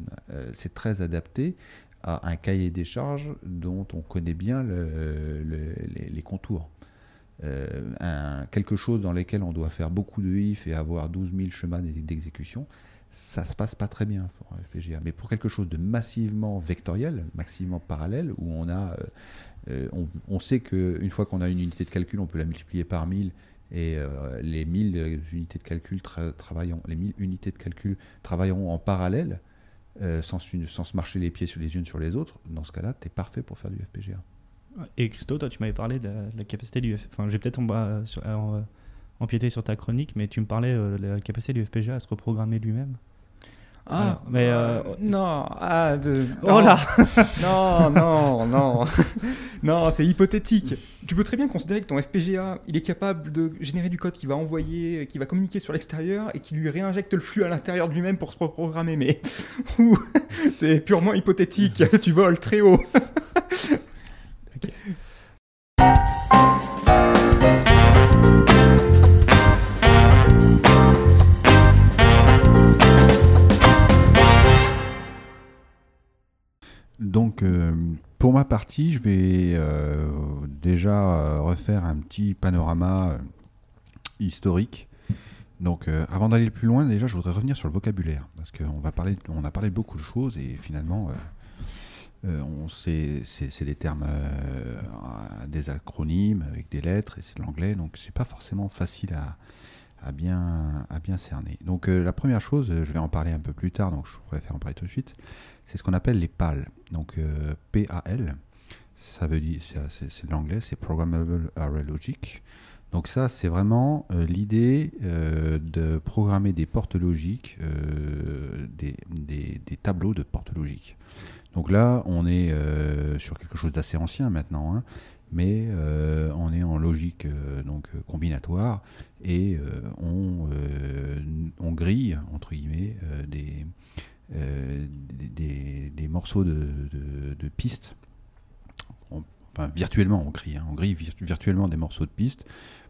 C: c'est très adapté à un cahier des charges dont on connaît bien le- le- les, contours. Quelque chose dans lequel on doit faire beaucoup de if et avoir 12 000 chemins d'e- d'exécution, ça se passe pas très bien pour un FPGA. Mais pour quelque chose de massivement vectoriel, massivement parallèle, où on a, euh, euh, on, on sait qu'une fois qu'on a une unité de calcul, on peut la multiplier par 1000 et euh, les 1000 unités de calcul tra- travailleront, les 1000 unités de calcul travailleront en parallèle. sans, sans se marcher les pieds sur les unes sur les autres, dans ce cas-là, tu es parfait pour faire du FPGA.
B: Et Christo, toi, tu m'avais parlé de la, capacité du, F- enfin, j'ai peut-être en- euh, sur- empiété sur ta chronique, mais tu me parlais euh, de la capacité du FPGA à se reprogrammer lui-même.
D: Ah,
B: Alors, mais, euh,
D: non, ah, de,
B: Oh
D: non.
B: là [LAUGHS]
D: Non, non, non. [LAUGHS] non, c'est hypothétique. Tu peux très bien considérer que ton FPGA, il est capable de générer du code qui va envoyer, qui va communiquer sur l'extérieur et qui lui réinjecte le flux à l'intérieur de lui-même pour se reprogrammer. Mais [LAUGHS] c'est purement hypothétique. tu voles très haut.
C: Donc, euh, pour ma partie, je vais euh, déjà euh, refaire un petit panorama historique. Donc, avant d'aller plus loin, déjà, je voudrais revenir sur le vocabulaire parce qu'on va parler, on a parlé de beaucoup de choses et finalement, on c'est, des termes, des acronymes avec des lettres et c'est de l'anglais, donc c'est pas forcément facile à, bien, à bien cerner. Donc, la première chose, je vais en parler un peu plus tard, donc je préfère en parler tout de suite c'est ce qu'on appelle les PAL. Donc euh, PAL, ça veut dire, c'est, l'anglais, c'est Programmable Array Logic. Donc ça, c'est vraiment euh, l'idée euh, de programmer des portes logiques, euh, des, tableaux de portes logiques. Donc là, on est sur quelque chose d'assez ancien maintenant, hein, mais on est en logique donc combinatoire et on, grille entre guillemets des, des, des- des morceaux de, de- pistes. On- enfin, virtuellement, on grille, hein, on grille vir- virtuellement des morceaux de pistes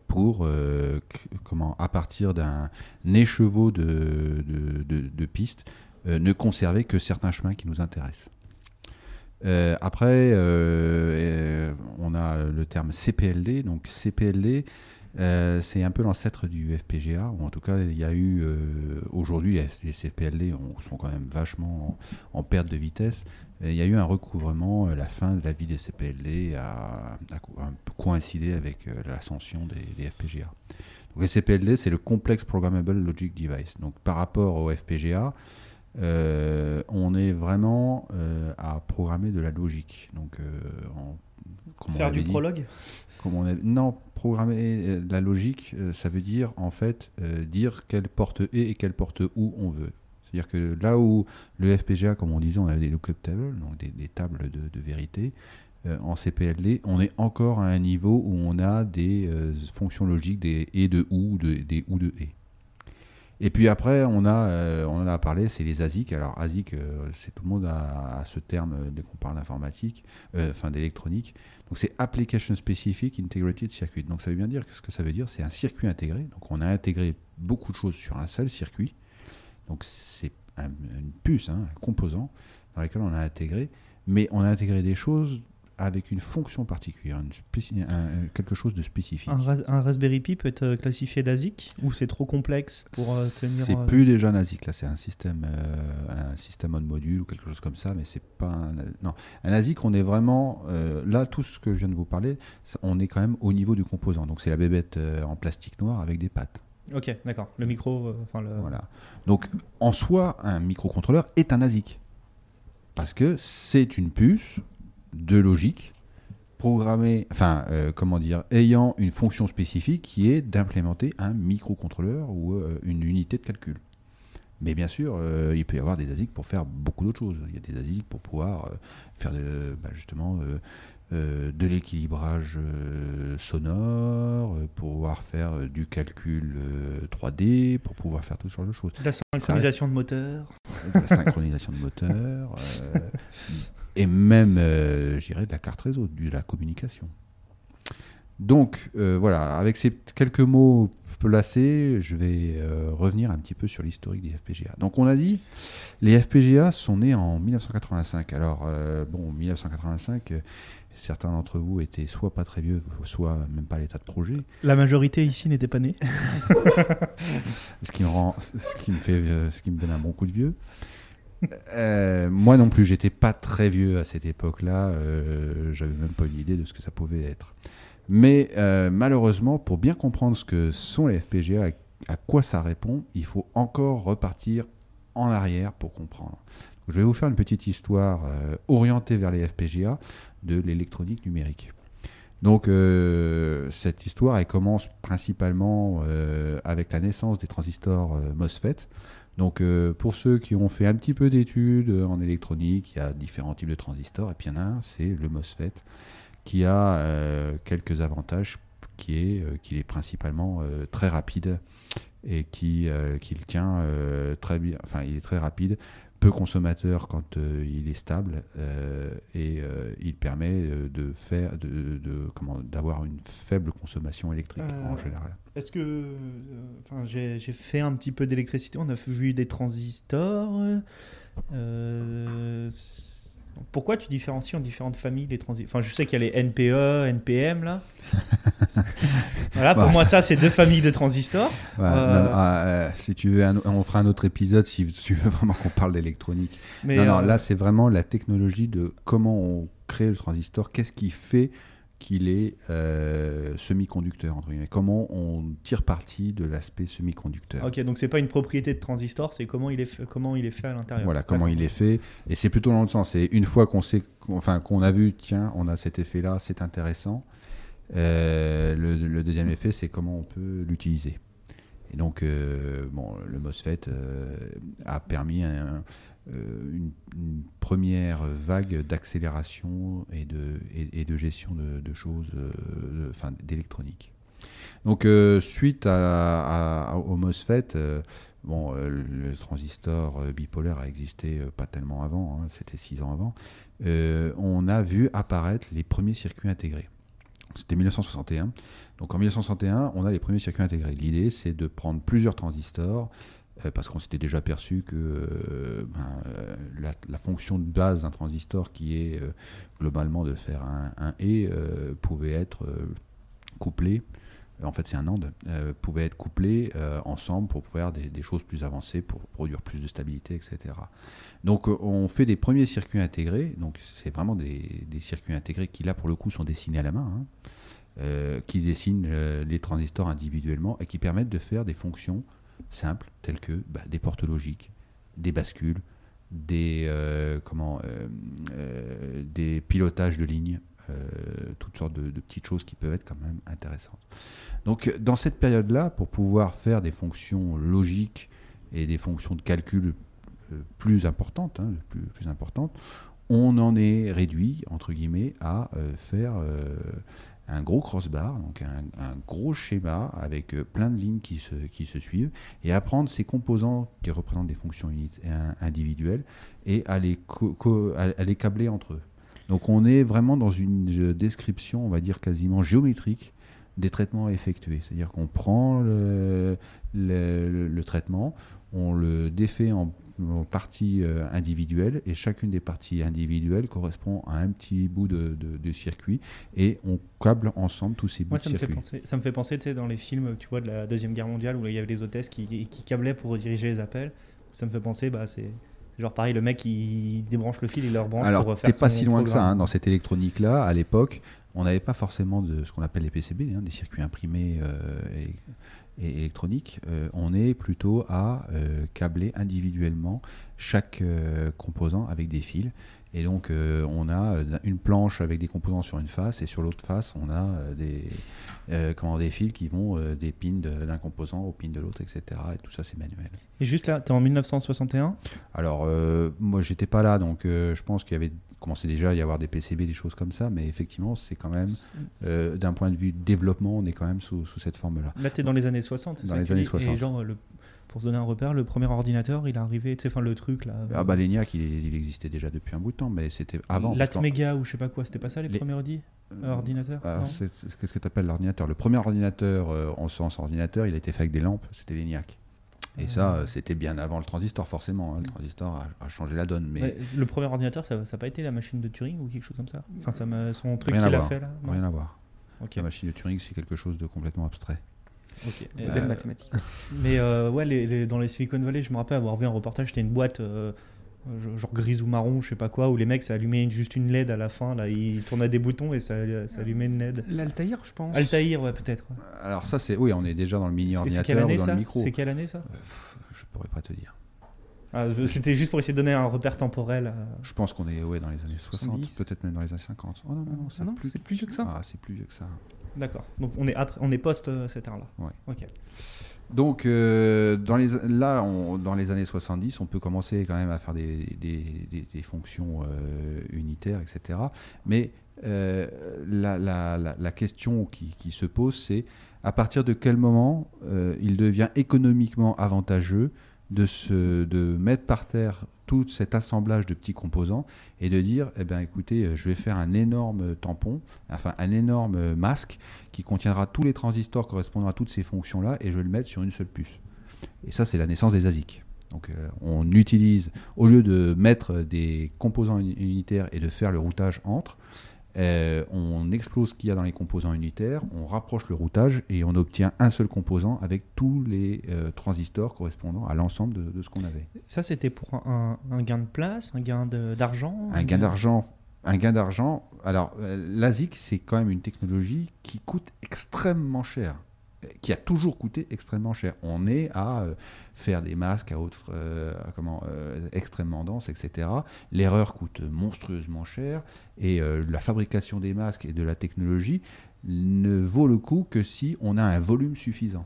C: pour, euh, comment, à partir d'un écheveau de, de, de- pistes, euh, ne conserver que certains chemins qui nous intéressent. Euh, après, euh, euh, on a le terme CPLD. Donc CPLD, euh, c'est un peu l'ancêtre du FPGA, ou en tout cas, il y a eu euh, aujourd'hui les- CPLD ont- sont quand même vachement en, en perte de vitesse. Et il y a eu un recouvrement, euh, la fin de la vie des CPLD a, a co- a coïncidé avec l'ascension des, des FPGA. Donc les CPLD, c'est le Complex Programmable Logic Device. Donc par rapport au FPGA, euh, on est vraiment à programmer de la logique. Donc, en- on
B: Faire du prologue?
C: Non, programmer euh, la logique, euh, ça veut dire en fait euh, dire quelle porte est et quelle porte où on veut. C'est-à-dire que là où le FPGA, comme on disait, on avait des lookup tables, donc des, tables de, vérité, en CPLD, on est encore à un niveau où on a des fonctions logiques des et de ou, de, des ou de et. Et puis après, on, a, euh, on en a parlé, c'est les ASIC. Alors ASIC, euh, c'est tout le monde a ce terme euh, dès qu'on parle d'informatique, enfin d'électronique. Donc c'est Application Specific Integrated Circuit. Donc ça veut bien dire que ce que ça veut dire, c'est un circuit intégré. Donc on a intégré beaucoup de choses sur un seul circuit. Donc c'est un- une puce, hein, un composant dans lequel on a intégré, mais on a intégré des choses avec une fonction particulière, une spéci- un- quelque chose de spécifique.
B: un, ras- un Raspberry Pi peut être euh, classifié d'ASIC ou c'est trop complexe pour euh, tenir
C: C'est
B: euh,
C: plus déjà un ASIC, là, c'est un système, euh, un système en module ou quelque chose comme ça, mais c'est pas un. Non, un ASIC, on est vraiment. euh, là, tout ce que je viens de vous parler, on est quand même au niveau du composant. Donc, c'est la bébête euh, en plastique noir avec des pattes.
B: Ok, d'accord. Le micro, euh, enfin le.
C: Voilà. Donc, en soi, un microcontrôleur est un ASIC. Parce que c'est une puce de logique programmée, enfin, euh, comment dire, ayant une fonction spécifique qui est d'implémenter un microcontrôleur ou euh, une unité de calcul. Mais bien sûr, euh, il peut y avoir des ASIC pour faire beaucoup d'autres choses. Il y a des ASIC pour pouvoir faire de, bah, justement de l'équilibrage euh, sonore, euh, pour pouvoir faire euh, du calcul euh, 3D, pour pouvoir faire tout ce genre de choses.
B: De La synchronisation de moteur.
C: De la synchronisation de moteur, euh, et même, euh, je dirais, de la carte réseau, de la communication. Donc, euh, voilà, avec ces quelques mots placés, je vais euh, revenir un petit peu sur l'historique des FPGA. Donc, on a dit, les FPGA sont nés en 1985. Alors, euh, bon, 1985, euh, certains d'entre vous étaient soit pas très vieux, soit même pas à l'état de projet.
B: La majorité ici n'était pas née. [LAUGHS]
C: ce qui me rend, ce qui me fait, euh, ce qui me donne un bon coup de vieux. Euh, moi non plus, j'étais pas très vieux à cette époque-là. euh, J'avais même pas une idée de ce que ça pouvait être. Mais euh, malheureusement, pour bien comprendre ce que sont les FPGA, à, à quoi ça répond, il faut encore repartir en arrière pour comprendre. Je vais vous faire une petite histoire euh, orientée vers les FPGA de l'électronique numérique. Donc euh, cette histoire, elle commence principalement euh, avec la naissance des transistors MOSFET. Donc pour ceux qui ont fait un petit peu d'études en électronique, il y a différents types de transistors, et puis il y en a un, c'est le MOSFET, qui a quelques avantages, qui est qu'il est principalement très rapide et qui qu'il tient très bien, enfin il est très rapide, peu consommateur quand euh, il est stable euh, et euh, il permet de faire de, de- comment d'avoir une faible consommation électrique en général.
B: Est-ce que. Enfin, j'ai fait un petit peu d'électricité. On a vu des transistors. pourquoi tu différencies en différentes familles les transistors Enfin, je sais qu'il y a les NPE, NPM là. [LAUGHS] [LAUGHS] voilà, pour
C: Bah,
B: moi, ça, c'est deux familles de transistors.
C: Ouais,
B: Euh,
C: non, non, ah, euh, si tu veux, un- on fera un autre épisode si tu veux [LAUGHS] vraiment qu'on parle d'électronique.
B: Mais
C: non, non,
B: euh,
C: là c'est vraiment la technologie de comment on crée le transistor, qu'est-ce qui fait qu'il est euh, semi-conducteur, entre guillemets? Comment on tire parti de l'aspect semi-conducteur?
B: Ok, donc c'est pas une propriété de transistor, c'est comment il est fait, comment il est fait à l'intérieur.
C: Voilà comment il est fait. Et c'est plutôt dans l'autre sens. C'est une fois qu'on sait, enfin qu'on a vu, tiens, on a cet effet-là, c'est intéressant. Euh, le, deuxième effet, c'est comment on peut l'utiliser. Et donc, euh, bon, le MOSFET euh, a permis un- une, première vague d'accélération et de, gestion de, de choses, d'électronique. Donc, suite au MOSFET, bon, le transistor bipolaire a existé pas tellement avant, hein, c'était six ans avant, on a vu apparaître les premiers circuits intégrés. C'était 1961. Donc en 1961, on a les premiers circuits intégrés. L'idée, c'est de prendre plusieurs transistors, euh, parce qu'on s'était déjà perçu que euh, ben, la, la, fonction de base d'un transistor, qui est globalement de faire un, un et, pouvait être couplé en fait c'est un AND, euh, pouvaient être couplés euh, ensemble pour faire des, choses plus avancées, pour produire plus de stabilité, etc. Donc euh, on fait des premiers circuits intégrés, donc c'est vraiment des, circuits intégrés qui là pour le coup sont dessinés à la main, hein, qui dessinent les transistors individuellement et qui permettent de faire des fonctions simples telles que bah, des portes logiques, des bascules, des, comment, des pilotages de lignes, toutes sortes de, petites choses qui peuvent être quand même intéressantes. Donc dans cette période-là, pour pouvoir faire des fonctions logiques et des fonctions de calcul euh, plus importantes, hein, plus, importantes, on en est réduit, entre guillemets, à euh, faire euh, un gros crossbar, donc un, gros schéma avec plein de lignes qui se, qui se suivent, et à prendre ces composants qui représentent des fonctions individuelles et à les, câbler entre eux. Donc on est vraiment dans une description, on va dire quasiment géométrique, des traitements à effectuer. C'est-à-dire qu'on prend le, traitement, on le défait en, parties euh, individuelles et chacune des parties individuelles correspond à un petit bout de, de, circuit et on câble ensemble tous ces bouts de
B: ça
C: circuit.
B: Me fait penser, ça me fait penser tu sais, dans les films tu vois, de la Deuxième Guerre mondiale où il y avait les hôtesses qui, qui câblaient pour rediriger les appels. Ça me fait penser, bah, c'est Genre pareil, le mec il débranche le fil, il le rebranche
C: Alors,
B: pour faire
C: t'es pas si loin que ça. Hein, dans cette électronique-là, à l'époque, on n'avait pas forcément de ce qu'on appelle les PCB, hein, des circuits imprimés euh, et, électroniques. Euh, on est plutôt à euh, câbler individuellement chaque composant avec des fils. Et donc, on a une planche avec des composants sur une face, et sur l'autre face, on a des, comment, des fils qui vont des pins d'un composant au pin de l'autre, etc. Et tout ça, c'est manuel.
B: Et juste là, tu es en 1961
C: Alors, moi, j'étais pas là, donc je pense qu'il y avait commençait déjà à y avoir des PCB, des choses comme ça, mais effectivement, c'est quand même, euh, d'un point de vue développement, on est quand même sous, sous cette forme-là.
B: Là, tu es dans les années 60, c'est
C: Dans les années 60.
B: Et genre, le, pour se donner un repère, le premier ordinateur, il est arrivé, tu sais, enfin le truc là.
C: Ah bah l'ENIAC, il, il, existait déjà depuis un bout de temps, mais c'était avant.
B: L'Atmega ou je sais pas quoi, c'était pas ça les, premiers ordi euh, ordinateurs
C: Qu'est-ce que tu appelles l'ordinateur? Le premier ordinateur euh, en sens ordinateur, il a été fait avec des lampes, c'était l'ENIAC. Et ça, euh, c'était bien avant le transistor, forcément. Hein. Le transistor a, changé la donne. Mais...
B: le premier ordinateur, ça n'a pas été la machine de Turing ou quelque chose comme ça? Enfin, ça son truc
C: qu'il
B: a fait là
C: Rien à voir. La machine de Turing, c'est quelque chose de complètement abstrait.
D: Ok. Euh, belle mathématique. [LAUGHS]
B: Mais euh, ouais, les, dans les Silicon Valley, je me rappelle avoir vu un reportage, c'était une boîte genre grise ou marron, je sais pas quoi, où les mecs ça allumait juste une LED à la fin, là, ils tournaient des boutons et ça, ça allumait une LED.
D: L'Altair, je pense.
B: Altair, ouais, peut-être.
C: Alors ça, c'est oui, on est déjà dans le mini ordinateur ou dans le micro.
B: C'est quelle année ça
C: euh, Je pourrais pas te dire.
B: Ah, C'était juste pour essayer de donner un repère temporel.
C: Je pense qu'on est ouais, dans les années 60, peut-être même dans les années 50. Oh non, non,
D: c'est ah plus, plus, vieux que ça.
C: Ah, c'est plus vieux que ça.
B: D'accord. Donc on est, après, on est post euh, cette ère-là.
C: Ouais.
B: Ok.
C: Donc euh, dans les, là, dans les années 70, on peut commencer quand même à faire des, fonctions euh, unitaires, etc. Mais euh, la, la, la, question qui, qui se pose, c'est à partir de quel moment il devient économiquement avantageux de, se, de mettre par terre tout cet assemblage de petits composants et de dire, eh bien, écoutez, euh, je vais faire un énorme tampon, enfin un énorme masque qui contiendra tous les transistors correspondant à toutes ces fonctions-là et je vais le mettre sur une seule puce. Et ça, c'est la naissance des ASIC. Donc euh, on utilise, au lieu de mettre des composants unitaires et de faire le routage entre, euh, on explose ce qu'il y a dans les composants unitaires, on rapproche le routage et on obtient un seul composant avec tous les euh, transistors correspondant à l'ensemble de, ce qu'on avait.
B: Ça, c'était pour un, gain de place, un gain d'argent
C: Un, gain d'argent. Un gain d'argent. Alors, euh, l'ASIC, c'est quand même une technologie qui coûte extrêmement cher qui a toujours coûté extrêmement cher. On est à euh, faire des masques à haute, euh, comment, euh, extrêmement denses, etc. L'erreur coûte monstrueusement cher et la fabrication des masques et de la technologie ne vaut le coup que si on a un volume suffisant.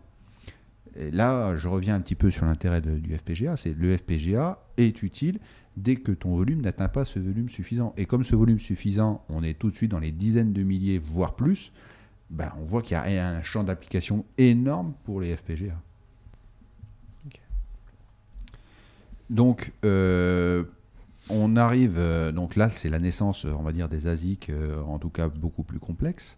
C: Là, je reviens un petit peu sur l'intérêt du FPGA. C'est le FPGA est utile dès que ton volume n'atteint pas ce volume suffisant. Et comme ce volume suffisant, on est tout de suite dans les dizaines de milliers, voire plus ben, on voit qu'il y a un champ d'application énorme pour les FPGA. Donc, euh, on arrive, euh, donc là, c'est la naissance, on va dire, des ASIC, euh, en tout cas beaucoup plus complexes.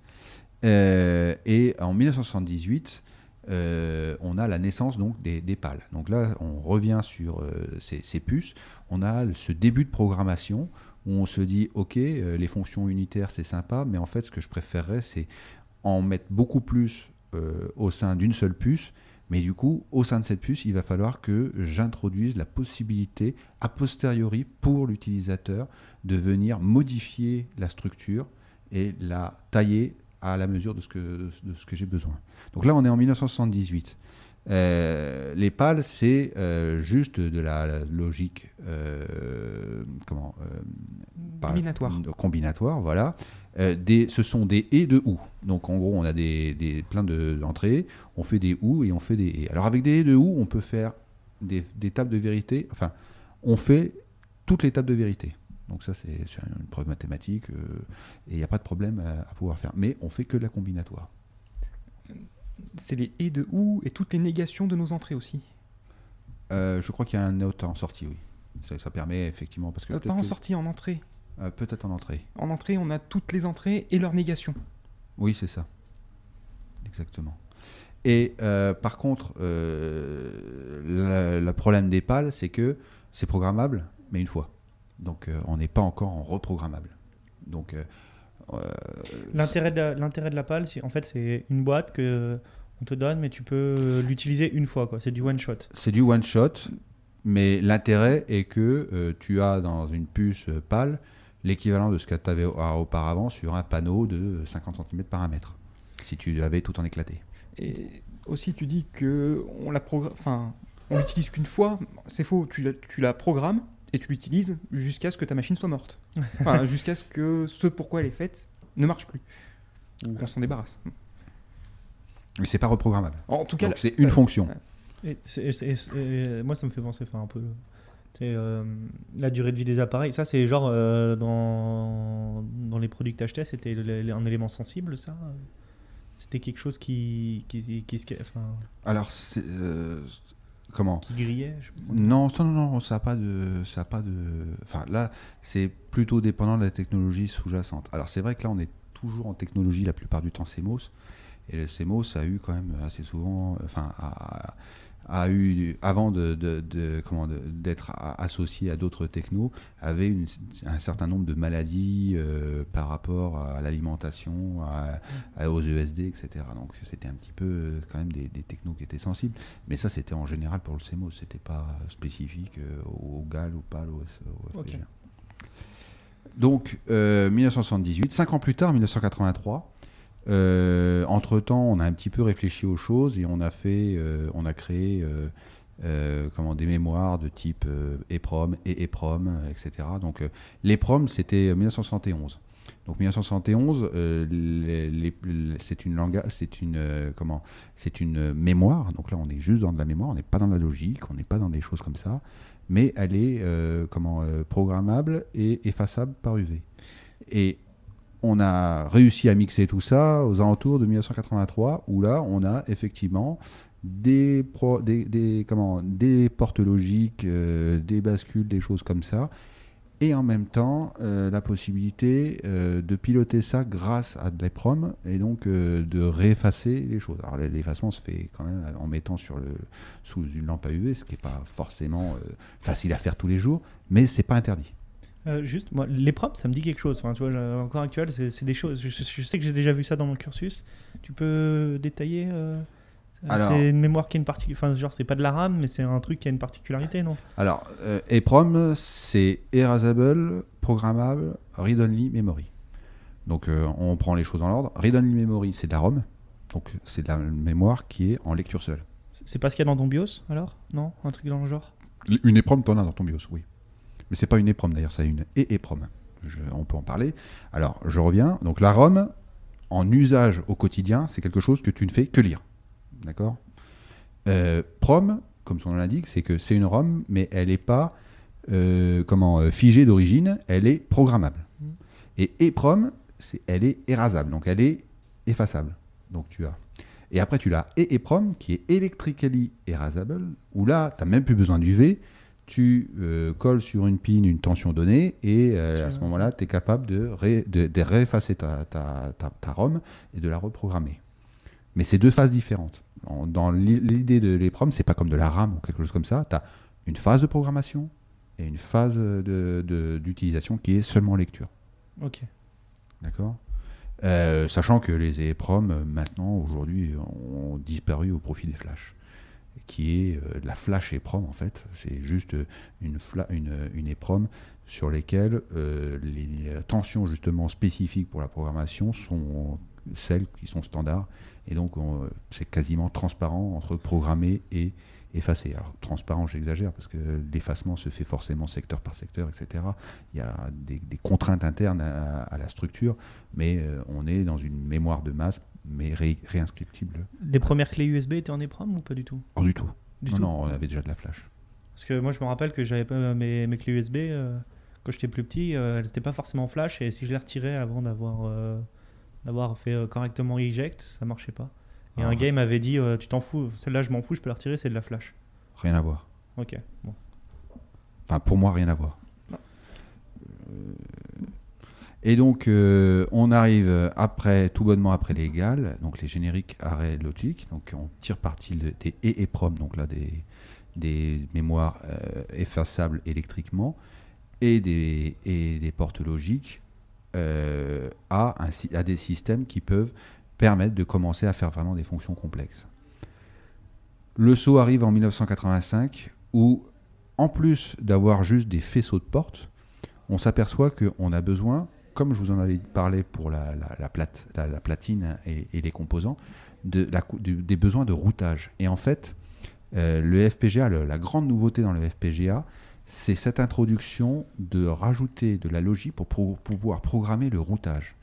C: Et en 1978, euh, on a la naissance donc des, des pales. Donc là, on revient sur ces, ces puces. On a ce début de programmation où on se dit, ok, les fonctions unitaires c'est sympa, mais en fait, ce que je préférerais, c'est en mettre beaucoup plus euh, au sein d'une seule puce. Mais du coup, au sein de cette puce, il va falloir que j'introduise la possibilité, a posteriori, pour l'utilisateur, de venir modifier la structure et la tailler à la mesure de ce que, de ce que j'ai besoin. Donc là, on est en 1978. Euh, les pales, c'est euh, juste de la, la logique euh, comment
D: Combinatoire.
C: combinatoire, voilà. Des, ce sont des et de ou. Donc en gros, on a des, des plein de- d'entrées, on fait des ou et on fait des et. Alors avec des et de ou, on peut faire des, des tables de vérité. Enfin, on fait toutes les tables de vérité. Donc ça, c'est c'est une preuve mathématique euh, et il n'y a pas de problème à, à pouvoir faire. Mais on fait que de la combinatoire.
D: C'est les et de ou et toutes les négations de nos entrées aussi.
C: Euh, je crois qu'il y a un note en sortie, oui. Ça, ça permet effectivement parce que
D: Euh, pas en
C: que-
D: sortie, en entrée.
C: euh, peut-être en entrée.
D: En entrée, on a toutes les entrées et leurs négations.
C: Oui, c'est ça. Exactement. Et par contre, le, problème des pales, c'est que c'est programmable, mais une fois. Donc on n'est pas encore en reprogrammable. Donc
B: L'intérêt de, la- l'intérêt de la pale, c'est- en fait, c'est une boîte que on te donne, mais tu peux l'utiliser une fois. quoi. C'est du one shot.
C: c'est du one shot, mais l'intérêt est que euh, tu as dans une puce euh, pâle l'équivalent de ce que tu avais auparavant sur un panneau de 50 cm par 1 mètre, si tu avais tout en éclaté.
D: Et aussi, tu dis que on la enfin, on l'utilise qu'une fois. C'est faux. Tu la, tu la programmes et tu l'utilises jusqu'à ce que ta machine soit morte. [LAUGHS] Enfin, jusqu'à ce que ce pourquoi elle est faite ne marche plus ou qu'on s'en débarrasse.
C: Mais c'est pas reprogrammable.
D: En tout cas,
C: c'est une
D: euh,
C: fonction.
B: Et moi, ça me fait penser enfin, un peu. euh, la durée de vie des appareils, ça c'est genre euh, dans, dans les produits que tu achetais, c'était un élément sensible, ça? C'était quelque chose qui, qui, qui, se- enfin,
C: Alors, c'est, euh, comment
B: qui grillait je.
C: Non, non, non, ça n'a pas de, ça a pas de. Enfin, là, c'est plutôt dépendant de la technologie sous-jacente. Alors, c'est vrai que là, on est toujours en technologie la plupart du temps CMOS, et le CMOS a eu quand même assez souvent, enfin, a, a eu avant de, de- de- de- d'être a- associé à d'autres technos, avait une- un certain nombre de maladies euh, par rapport à l'alimentation, aux ESD, etc. Donc, c'était un petit peu euh, quand même des, des technos qui étaient sensibles. Mais ça, c'était en général pour le CMOS, c'était pas spécifique euh, au GAL, au PAL, au, au. Donc, euh, 1978, cinq ans plus tard, 1983. Euh, entre-temps, on a un petit peu réfléchi aux choses et on a fait, euh, on a créé euh, euh, comment, des mémoires de type EPROM et EPROM, etc. Donc, l'EPROM, c'était 1971. Donc 1971, euh, les- les- les- c'est une une une mémoire. Donc là, on est juste dans de la mémoire, on n'est pas dans la logique, on n'est pas dans des choses comme ça, mais elle est comment programmable et effaçable par UV. On a réussi à mixer tout ça aux alentours de 1983, où là, on a effectivement des, pro- des, des- comment, des portes logiques, euh, des bascules, des choses comme ça, et en même temps euh, la possibilité euh, de piloter ça grâce à de l'EPROM et donc de réeffacer les choses. Alors l'effacement se fait quand même en mettant sur le, sous une lampe à UV, ce qui n'est pas forcément facile à faire tous les jours, mais c'est pas interdit.
B: Euh, juste, moi, les prompts, ça me dit quelque chose. Enfin, tu vois, encore actuel, c'est des choses. Je, je sais que j'ai déjà vu ça dans mon cursus. Tu peux détailler euh, C'est une mémoire qui a une particularité. Enfin, genre, c'est pas de la RAM, mais c'est un truc qui a une particularité, non?
C: Alors, euh, EPROM, c'est Erasable, Programmable, Read-Only Memory. Donc, euh, on prend les choses en ordre. Read-Only Memory, c'est de la ROM. Donc, c'est de la mémoire qui est en lecture seule.
B: C'est c'est pas ce qu'il y a dans ton BIOS, alors? Non? Un truc dans le genre?
C: Une EPROM, t'en as dans ton BIOS, oui. Mais c'est pas une EPROM d'ailleurs, c'est une EEPROM. Je- on peut en parler. Alors, je reviens. Donc, la ROM, en usage au quotidien, c'est quelque chose que tu ne fais que lire. D'accord? Euh, PROM, comme son nom l'indique, c'est que c'est une ROM, mais elle n'est pas euh, comment, euh, figée d'origine, elle est programmable.
B: Mhm.
C: Et EPROM, c'est- elle est érasable, donc elle est effaçable. Donc tu as. Et après, tu l'as EEPROM, qui est electrically erasable, où là, tu n'as même plus besoin d'UV, tu euh, colles sur une pin une tension donnée et euh, à ce moment-là, tu es capable de, ré- de, de réeffacer ta, ta, ta, ta ROM et de la reprogrammer. Mais c'est deux phases différentes. En- dans l'i- l'idée de l'EPROM, c'est pas comme de la RAM ou quelque chose comme ça. Tu as une phase de programmation et une phase de- d'utilisation qui est seulement lecture.
B: Ok.
C: D'accord? Euh, Sachant que les EEPROM, euh, maintenant, aujourd'hui, ont disparu au profit des flashs. Qui est euh, la flash EEPROM, en fait. C'est juste euh, une, une, EEPROM sur lesquelles euh, les tensions, justement, spécifiques pour la programmation sont celles qui sont standards. Et donc, on- c'est quasiment transparent entre programmer et effacer. Alors, transparent, j'exagère, parce que l'effacement se fait forcément secteur par secteur, etc. Il y a des, contraintes internes à, à la structure, mais on est dans une mémoire de masse, mais ré- réinscriptible.
B: Les premières clés USB étaient en EPROM ou pas du tout?
C: Pas du tout.
B: Du
C: non,
B: tout.
C: non, on avait déjà de la flash.
B: Parce que moi, je me rappelle que j'avais pas mes, mes clés USB euh, quand j'étais plus petit, euh, elles n'étaient pas forcément flash et si je les retirais avant d'avoir euh, d'avoir fait euh, correctement eject, ça marchait pas. Et
C: Ah.
B: un gars il m'avait dit euh, Tu t'en fous, celle-là je m'en fous, je peux la retirer, c'est de la flash.
C: Rien à voir.
B: Ok, bon.
C: Enfin, pour moi, rien à voir. Et donc, euh, on arrive après, tout bonnement après les donc les génériques arrêts logiques. Donc, on tire parti de- des EEPROM, donc là, des, des mémoires euh, effaçables électriquement, et des, et des portes logiques euh, à, un à des systèmes qui peuvent permettre de commencer à faire vraiment des fonctions complexes. Le saut arrive en 1985 où, en plus d'avoir juste des faisceaux de portes, on s'aperçoit qu'on a besoin, comme je vous en avais parlé pour la, platine et, les composants, des besoins de routage. Et en fait, euh, le FPGA, la grande nouveauté dans le FPGA, c'est cette introduction de rajouter de la logique pour pouvoir programmer le routage.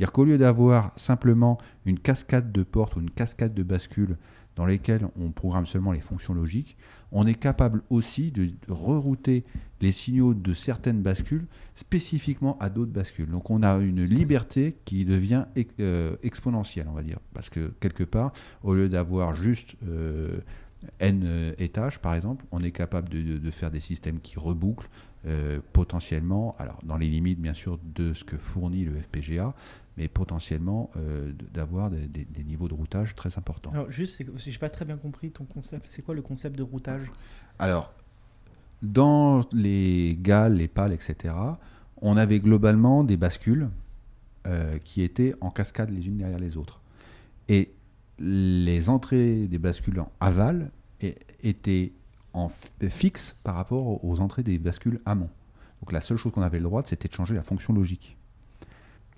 C: C'est-à-dire qu'au lieu d'avoir simplement une cascade de portes ou une cascade de bascules dans lesquelles on programme seulement les fonctions logiques, on est capable aussi de rerouter les signaux de certaines bascules spécifiquement à d'autres bascules. Donc on a une liberté qui devient euh, exponentielle, on va dire. Parce que quelque part, au lieu d'avoir juste euh, n euh, étages, par exemple, on est capable de, de- de faire des systèmes qui rebouclent euh, potentiellement, alors dans les limites bien sûr de ce que fournit le FPGA, mais potentiellement euh, d'avoir des, des- des niveaux de routage très importants.
B: Alors, juste, j'ai pas très bien compris ton concept, c'est quoi le concept de routage?
C: Alors, dans les GAL, les PAL, etc., on avait globalement des bascules euh, qui étaient en cascade les unes derrière les autres. Et les entrées des bascules en aval étaient en fixe par rapport aux entrées des bascules amont. Donc la seule chose qu'on avait le droit, c'était de changer la fonction logique.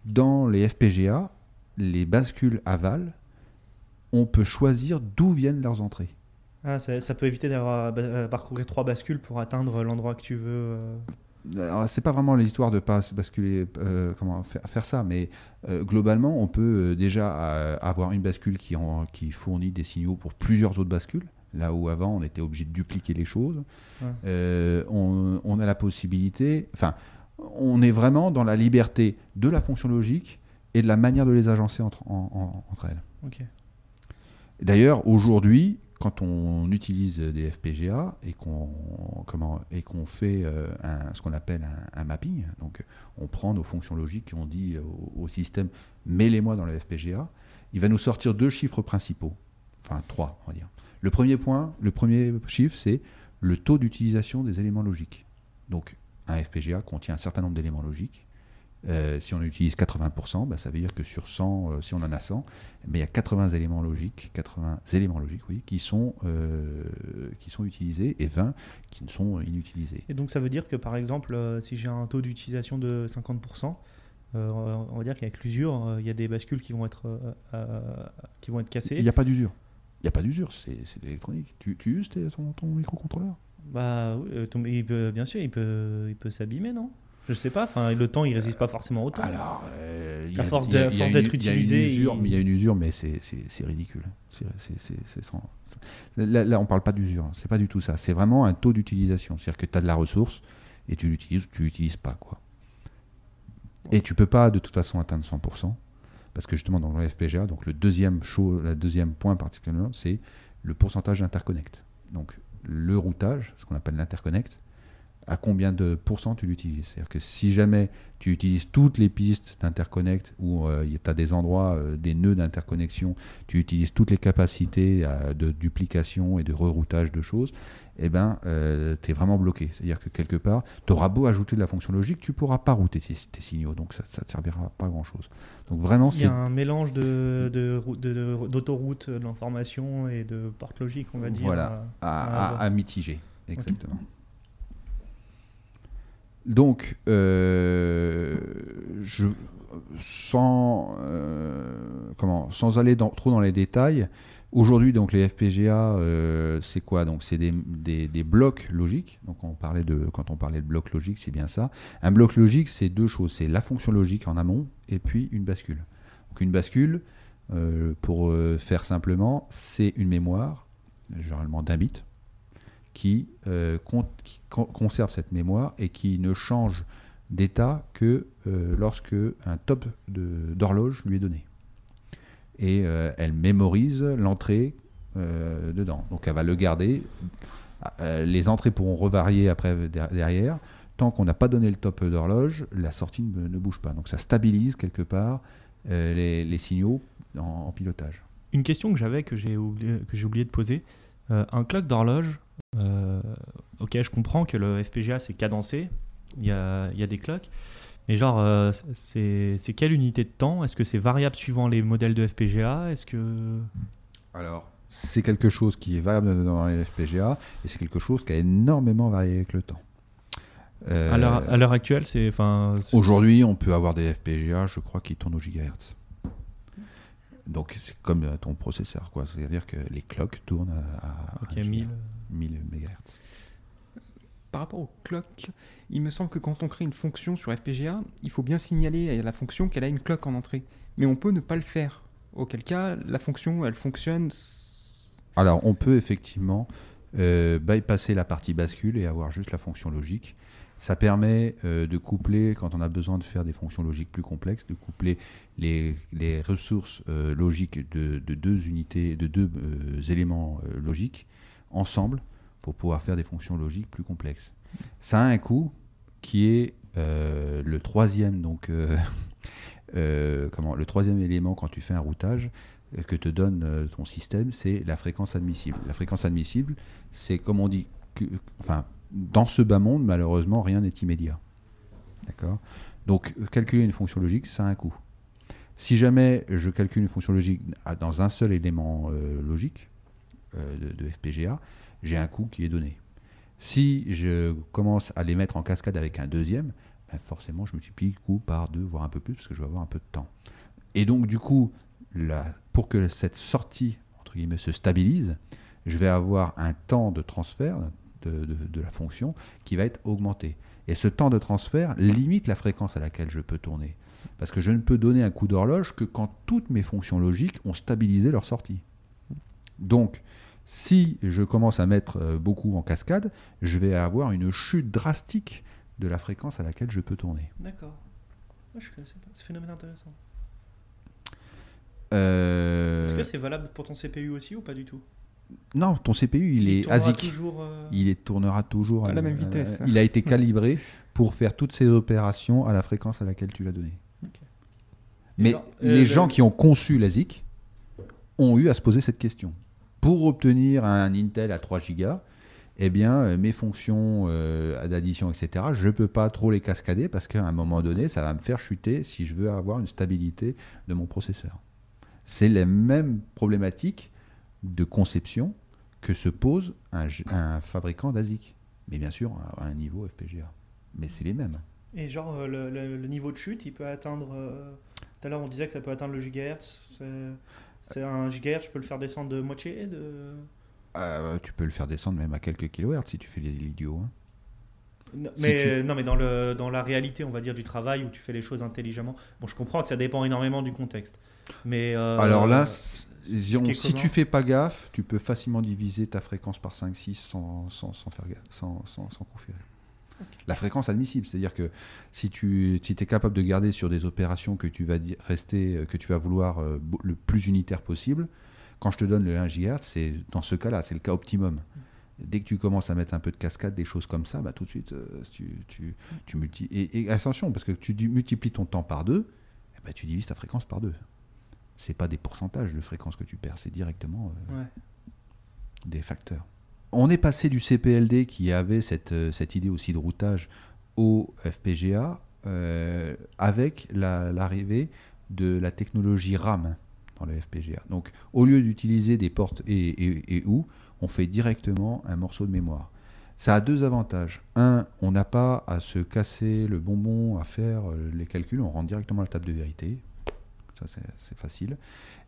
C: Dans les FPGA, les bascules aval, on peut choisir d'où viennent leurs entrées.
B: Ah, ça, ça peut éviter d'avoir à parcourir trois bascules pour atteindre l'endroit que tu veux. euh.
C: Alors, c'est pas vraiment l'histoire de pas basculer, euh, comment faire, faire ça, mais euh, globalement, on peut euh, déjà euh, avoir une bascule qui, en- qui fournit des signaux pour plusieurs autres bascules. Là où avant, on était obligé de dupliquer les choses.
B: Ouais.
C: Euh, on, on a la possibilité, enfin, on est vraiment dans la liberté de la fonction logique et de la manière de les agencer entre, en- en- entre elles. D'ailleurs, aujourd'hui, quand on utilise des FPGA et qu'on comment et qu'on fait euh, un- ce qu'on appelle un, un mapping, donc on prend nos fonctions logiques et on dit au, au système mets-les-moi dans le FPGA, il va nous sortir deux chiffres principaux, enfin trois, on va dire. Le premier point, le premier chiffre, c'est le taux d'utilisation des éléments logiques. Donc un FPGA contient un certain nombre d'éléments logiques. Euh, si on utilise 80%, bah, ça veut dire que sur 100, euh, si on en a 100, mais il y a 80 éléments logiques, 80 éléments logiques, oui, qui sont, euh, qui sont utilisés et 20 qui ne sont inutilisés.
B: Et donc ça veut dire que par exemple, si j'ai un taux d'utilisation de 50%, euh, on va dire qu'avec l'usure, il y a des bascules qui vont être, qui vont être cassées.
C: Il n'y a pas d'usure. Il n'y a pas d'usure, c'est c'est de l'électronique. Tu, tu uses ton, ton microcontrôleur?
B: Bah, oui, euh, ton- il peut- bien sûr, il peut, il peut s'abîmer, non? Je sais pas. Enfin, le temps, il résiste pas forcément au temps.
C: Alors, euh,
B: À
C: a-
B: force d'être
C: il y a une
B: utilisé, il-
C: y a une usure, mais c'est- c'est c'est ridicule. C'est- c'est- c'est- c'est sans- Là, là, on parle pas d'usure. C'est pas du tout ça. C'est vraiment un taux d'utilisation. C'est-à-dire que tu as de la ressource et tu l'utilises ou tu l'utilises pas, quoi. Et tu peux pas de toute façon atteindre 100%. Parce que justement, dans le FPGA, le deuxième, deuxième point particulièrement, c'est le pourcentage d'interconnect. Donc le routage, ce qu'on appelle l'interconnect, à combien de pourcents tu l'utilises. C'est-à-dire que si jamais tu utilises toutes les pistes d'interconnect où tu as des endroits, des nœuds d'interconnexion, tu utilises toutes les capacités de duplication et de reroutage de choses, eh ben, tu es vraiment bloqué. C'est-à-dire que quelque part, tu auras beau ajouter de la fonction logique, tu pourras pas router tes, signaux, donc ça ne te servira pas grand-chose. Donc vraiment,
B: Il y a un mélange d'autoroute de, de, de, l'information et de porte logique, on va dire.
C: Voilà, à, à, mitiger, exactement. Donc, euh, je, sans, euh, comment, sans aller trop dans les détails, aujourd'hui, donc les FPGA, euh, c'est quoi? Donc, c'est des, blocs logiques. Donc, on parlait de, quand on parlait de bloc logique, c'est bien ça. Un bloc logique, c'est deux choses c'est la fonction logique en amont et puis une bascule. Donc, une bascule, pour faire simplement, c'est une mémoire, généralement d'un bit qui, euh, conserve cette mémoire et qui ne change d'état que euh, lorsque un top d'horloge lui est donné. Et euh, elle mémorise l'entrée dedans. Donc elle va le garder. les entrées pourront revarier après derrière. Tant qu'on n'a pas donné le top d'horloge, la sortie ne, bouge pas. Donc ça stabilise quelque part les, signaux en, pilotage.
B: Une question que j'avais que j'ai oublié, oublié de poser. un clock d'horloge, euh, ok, je comprends que le FPGA c'est cadencé, il y a, y a, des clocks, mais genre, euh, c'est quelle unité de temps? Est-ce que c'est variable suivant les modèles de FPGA Est-ce que.
C: Alors, c'est quelque chose qui est variable dans les FPGA et c'est quelque chose qui a énormément varié avec le temps.
B: Euh, à l'heure actuelle, c'est.
C: Aujourd'hui, on peut avoir des FPGA, je crois, qui tournent au gigahertz. Donc, c'est comme ton processeur, quoi. C'est-à-dire que les clocks tournent à,
B: 1000.
C: 1000 MHz.
D: Par rapport au clock, il me semble que quand on crée une fonction sur FPGA, il faut bien signaler à la fonction qu'elle a une clock en entrée. Mais on peut ne pas le faire. Auquel cas, la fonction, elle fonctionne.
C: Alors, on peut effectivement euh, bypasser la partie bascule et avoir juste la fonction logique. Ça permet euh, de coupler, quand on a besoin de faire des fonctions logiques plus complexes, de coupler les, ressources euh, logiques de, deux unités, de deux éléments logiques ensemble pour pouvoir faire des fonctions logiques plus complexes. Ça a un coût qui est euh, le troisième donc euh, [LAUGHS] euh, comment le troisième élément quand tu fais un routage que te donne ton système, c'est la fréquence admissible. La fréquence admissible, c'est comme on dit, enfin dans ce bas monde, malheureusement, rien n'est immédiat. Donc calculer une fonction logique, ça a un coût. Si jamais je calcule une fonction logique dans un seul élément logique, euh, de, FPGA, j'ai un coût qui est donné. Si je commence à les mettre en cascade avec un deuxième, ben forcément je multiplie le coût par deux, voire un peu plus, parce que je vais avoir un peu de temps. Et donc du coup, pour que cette sortie entre guillemets, se stabilise, je vais avoir un temps de transfert de, de, la fonction qui va être augmenté. Et ce temps de transfert limite la fréquence à laquelle je peux tourner. Parce que je ne peux donner un coup d'horloge que quand toutes mes fonctions logiques ont stabilisé leur sortie. Donc, si je commence à mettre euh, beaucoup en cascade, je vais avoir une chute drastique de la fréquence à laquelle je peux tourner.
B: D'accord. je connaissais pas. C'est phénomène intéressant.
C: Euh,
B: Est-ce que c'est valable pour ton CPU aussi ou pas du tout?
C: Non, ton CPU, il, est ASIC. Euh, il tournera toujours
D: à la même vitesse.
C: il a été [LAUGHS] calibré pour faire toutes ces opérations à la fréquence à laquelle tu l'as donné. Mais les gens qui ont conçu l'ASIC ont eu à se poser cette question pour obtenir un Intel à 3 Go, eh bien, euh, mes fonctions euh, d'addition, etc., je ne peux pas trop les cascader parce qu'à un moment donné, ça va me faire chuter si je veux avoir une stabilité de mon processeur. C'est les mêmes problématiques de conception que se pose un, fabricant d'ASIC. Mais bien sûr, à un niveau FPGA. Mais c'est les mêmes.
B: Et genre, euh, le, niveau de chute, il peut atteindre. tout à l'heure, on disait que ça peut atteindre le gigahertz. C'est un gigahertz, je peux le faire descendre de moitié de...
C: Euh, tu peux le faire descendre même à quelques kilohertz si tu fais l'idiot. Hein.
B: mais non, mais dans, le, dans la réalité, on va dire, du travail où tu fais les choses intelligemment. Bon, je comprends que ça dépend énormément du contexte. Mais euh,
C: Alors là, si tu fais pas gaffe, tu peux facilement diviser ta fréquence par 5-6 sans, sans, sans, faire gaffe, sans, sans, sans conférer. La fréquence admissible, c'est-à-dire que si tu si es capable de garder sur des opérations que tu vas rester, euh, que tu vas vouloir euh, le plus unitaire possible, quand je te donne le 1 GHz, c'est dans ce cas-là, c'est le cas optimum. Dès que tu commences à mettre un peu de cascade, des choses comme ça, bah, tout de suite, euh, tu, tu, tu multi- et, et attention, parce que tu multiplies ton temps par deux, ben, tu divises ta fréquence par deux. C'est pas des pourcentages de fréquence que tu perds, c'est directement euh, des facteurs. On est passé du CPLD qui avait cette, euh, cette idée aussi de routage au FPGA euh, avec la- l'arrivée de la technologie RAM dans le FPGA. Donc au lieu d'utiliser des portes et, et, et ou, on fait directement un morceau de mémoire. Ça a deux avantages. Un, on n'a pas à se casser le bonbon, à faire euh, les calculs, on rentre directement à la table de vérité. Ça, c'est- facile.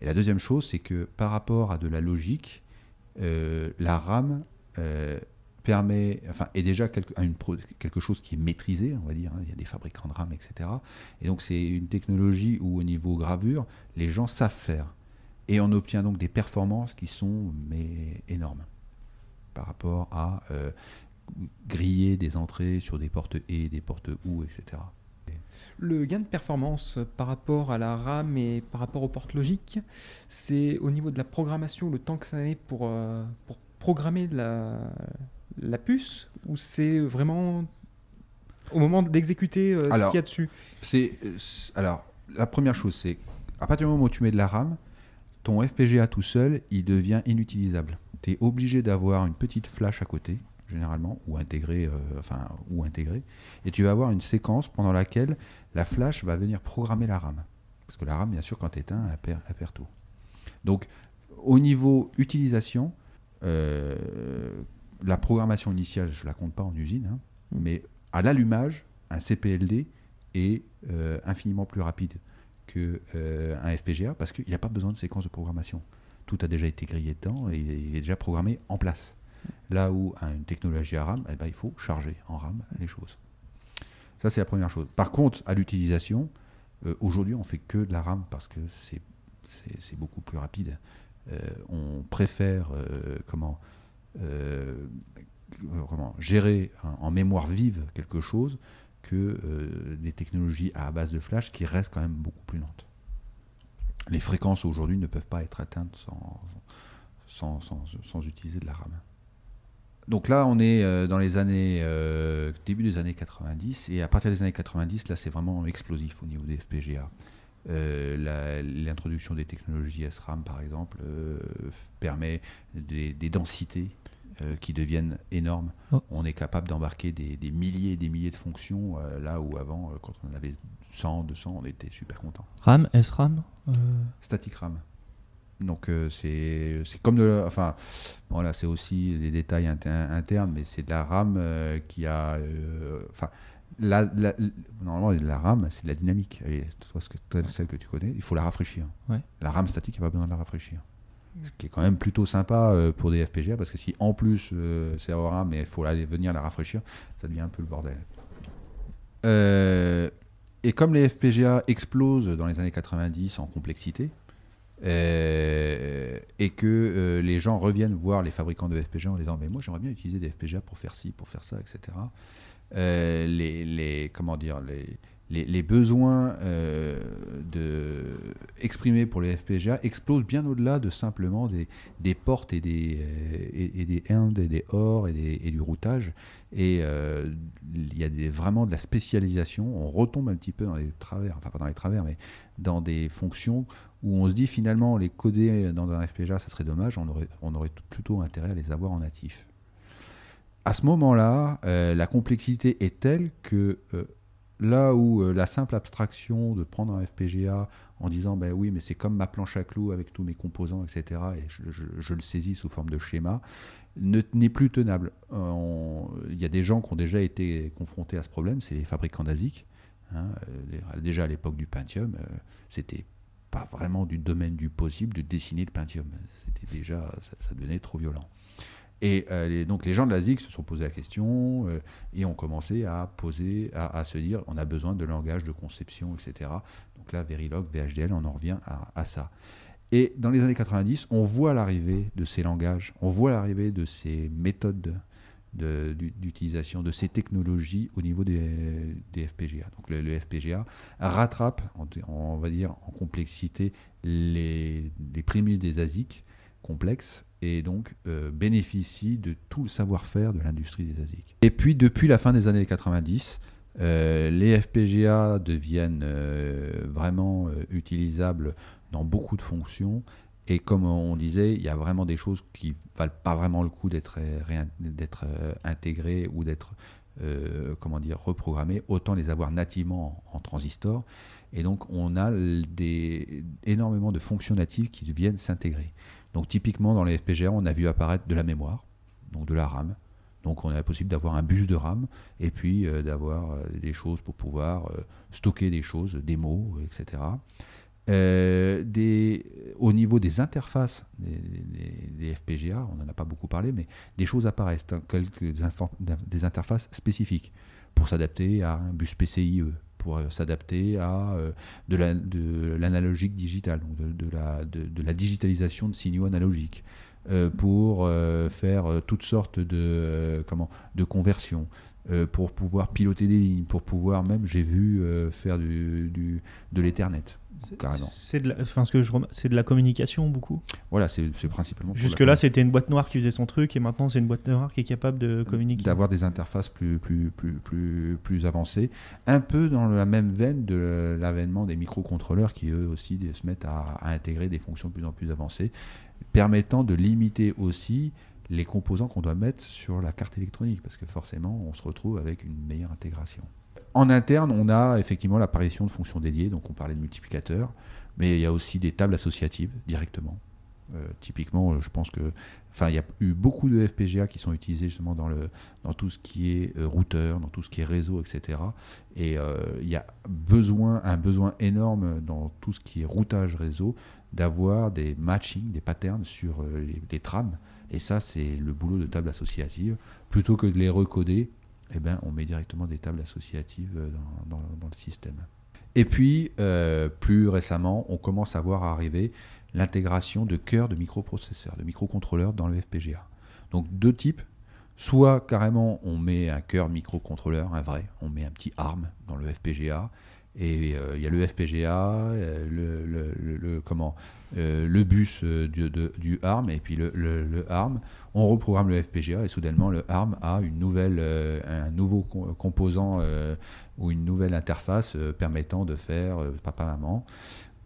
C: Et la deuxième chose, c'est que par rapport à de la logique, la RAM euh, permet, enfin, est déjà quelque, une quelque chose qui est maîtrisé, on va dire. hein. Il y a des fabricants de RAM, etc. Et donc c'est une technologie où au niveau gravure, les gens savent faire. Et on obtient donc des performances qui sont mais énormes par rapport à euh, griller des entrées sur des portes et des portes ou, etc.
D: Le gain de performance par rapport à la RAM et par rapport aux portes logiques, c'est au niveau de la programmation, le temps que ça met pour, euh, pour programmer la, la puce, ou c'est vraiment au moment d'exécuter euh, ce qu'il y a dessus?
C: C'est euh, alors la première chose, c'est à partir du moment où tu mets de la RAM, ton FPGA tout seul, il devient inutilisable. Tu es obligé d'avoir une petite flash à côté, généralement, ou intégrée, euh, enfin, ou intégrée, et tu vas avoir une séquence pendant laquelle la flash va venir programmer la RAM. Parce que la RAM, bien sûr, quand tu éteins, elle perd, elle perd tout. Donc, au niveau utilisation, euh, la programmation initiale, je la compte pas en usine, hein, mais à l'allumage, un CPLD est euh, infiniment plus rapide que euh, FPGA parce qu'il n'a pas besoin de séquence de programmation. Tout a déjà été grillé dedans et il est déjà programmé en place. Là où à une technologie à RAM, eh ben, il faut charger en RAM les choses. Ça, c'est la première chose. Par contre, à l'utilisation, aujourd'hui, on fait que de la RAM parce que c'est beaucoup plus rapide. Euh, on préfère euh, comment, euh, comment gérer en, mémoire vive quelque chose que des technologies à base de flash qui restent quand même beaucoup plus lentes. Les fréquences aujourd'hui ne peuvent pas être atteintes sans, utiliser de la RAM. Donc là, on est dans les années début des années 90 et à partir des années 90, là, c'est vraiment explosif au niveau des FPGA. Euh, L'introduction des technologies SRAM, par exemple, euh, permet des, des densités euh, qui deviennent énormes.
B: Oh.
C: On est capable d'embarquer des, des milliers et des milliers de fonctions, euh, là où avant, euh, quand on avait 100, 200, on était super content.
B: RAM, SRAM
C: Static RAM. Donc c'est comme de la, enfin voilà c'est aussi des détails inter- internes mais c'est de la RAM qui a enfin la, la- normalement la RAM c'est de la dynamique Elle est- toi, ce que, celle que tu connais il faut la rafraîchir
B: Ouais.
C: la RAM statique il n'y a pas besoin de la rafraîchir ce qui est quand même plutôt sympa euh, pour des FPGA parce que si en plus euh, c'est en RAM mais il faut aller venir la rafraîchir ça devient un peu le bordel Euh, et comme les FPGA explosent dans les années 90 en complexité, euh, et que euh, les gens reviennent voir les fabricants de FPGA en disant mais moi j'aimerais bien utiliser des FPGA pour faire ci, pour faire ça, etc. Euh, les, les- comment dire les, les, les besoins euh, de exprimés pour les FPGA explosent bien au-delà de simplement des, des portes et des, euh, et, des AND et des OR et, des- et du routage. Et euh, il y a vraiment de la spécialisation. On retombe un petit peu dans les travers, enfin pas dans les travers, mais dans des fonctions où on se dit finalement les coder dans un FPGA, ça serait dommage, on aurait, on aurait plutôt intérêt à les avoir en natif. À ce moment-là, euh, la complexité est telle que euh, là où euh, la simple abstraction de prendre un FPGA en disant ben oui mais c'est comme ma planche à clous avec tous mes composants etc et je, le saisis sous forme de schéma ne- n'est plus tenable. Il y a des gens qui ont déjà été confrontés à ce problème, c'est les fabricants d'ASIC. hein, déjà à l'époque du Pentium, c'était pas vraiment du domaine du possible de dessiner le Pentium. C'était déjà, ça, ça devenait trop violent. Et euh, les- donc les gens de l'ASIC se sont posé la question euh, et ont commencé à poser, à, se dire, on a besoin de langage de conception, etc. Donc là, Verilog, VHDL, on en revient à, ça. Et dans les années 90, on voit l'arrivée de ces langages, on voit l'arrivée de ces méthodes de- de- d'u- d'utilisation de ces technologies au niveau des, FPGA. Donc le, FPGA rattrape, on va dire, en complexité les, les prémices des ASIC complexe et donc euh, bénéficie de tout le savoir-faire de l'industrie des ASIC. Et puis depuis la fin des années 90, euh, les FPGA deviennent euh, vraiment utilisables dans beaucoup de fonctions. Et comme on disait, il y a vraiment des choses qui valent pas vraiment le coup d'être intégrées ou d'être comment dire reprogrammées, autant les avoir nativement en, transistor. Et donc on a énormément de fonctions natives qui viennent s'intégrer. Donc typiquement dans les FPGA, on a vu apparaître de la mémoire, donc de la RAM. Donc on a la possibilité d'avoir un bus de RAM et puis euh, d'avoir euh, des choses pour pouvoir euh, stocker des choses, des mots, etc. au niveau des interfaces des, FPGA, on n'en a pas beaucoup parlé, mais des choses apparaissent, hein, quelques des interfaces spécifiques pour s'adapter à un bus PCIe, pour euh, s'adapter à euh, de l'analogique digital, donc de, la, de, la, digitalisation de signaux analogiques, euh, pour faire toutes sortes de, comment, de conversions. Pour pouvoir piloter des lignes, pour pouvoir même, j'ai vu, faire du, du de l'Ethernet.
B: C'est de, la, enfin, ce que je c'est de la communication beaucoup?
C: Voilà, c'est principalement.
B: Jusque là, c'était une boîte noire qui faisait son truc, et maintenant c'est une boîte noire qui est capable de communiquer.
C: D'avoir des interfaces plus plus plus plus plus avancées, un peu dans la même veine de l'avènement des microcontrôleurs qui eux aussi se mettent à, à, intégrer des fonctions de plus en plus avancées, permettant de limiter aussi les composants qu'on doit mettre sur la carte électronique, parce que forcément, on se retrouve avec une meilleure intégration. En interne, on a effectivement l'apparition de fonctions dédiées, donc on parlait de multiplicateurs, mais il y a aussi des tables associatives directement. Euh, typiquement, euh, je pense que, enfin, il y a eu beaucoup de FPGA qui sont utilisés justement dans, le, dans tout ce qui est euh, routeur, dans tout ce qui est réseau, etc. Et il y a besoin, un besoin énorme dans tout ce qui est routage réseau d'avoir des matching, des patterns sur les, les trames. Et ça, c'est le boulot de table associative. Plutôt que de les recoder, eh ben, on met directement des tables associatives euh, dans, le système. Et puis, euh, plus récemment, on commence à voir arriver l'intégration de cœurs de microprocesseurs, de microcontrôleurs dans le FPGA. Donc deux types. Soit carrément on met un cœur microcontrôleur, un vrai, on met un petit ARM dans le FPGA, et euh, il y a le FPGA, le, comment, le bus du, du, ARM, et puis le, ARM on reprogramme le FPGA et soudainement le ARM a une nouvelle, euh, un nouveau composant euh, ou une nouvelle interface euh, permettant de faire papa-maman.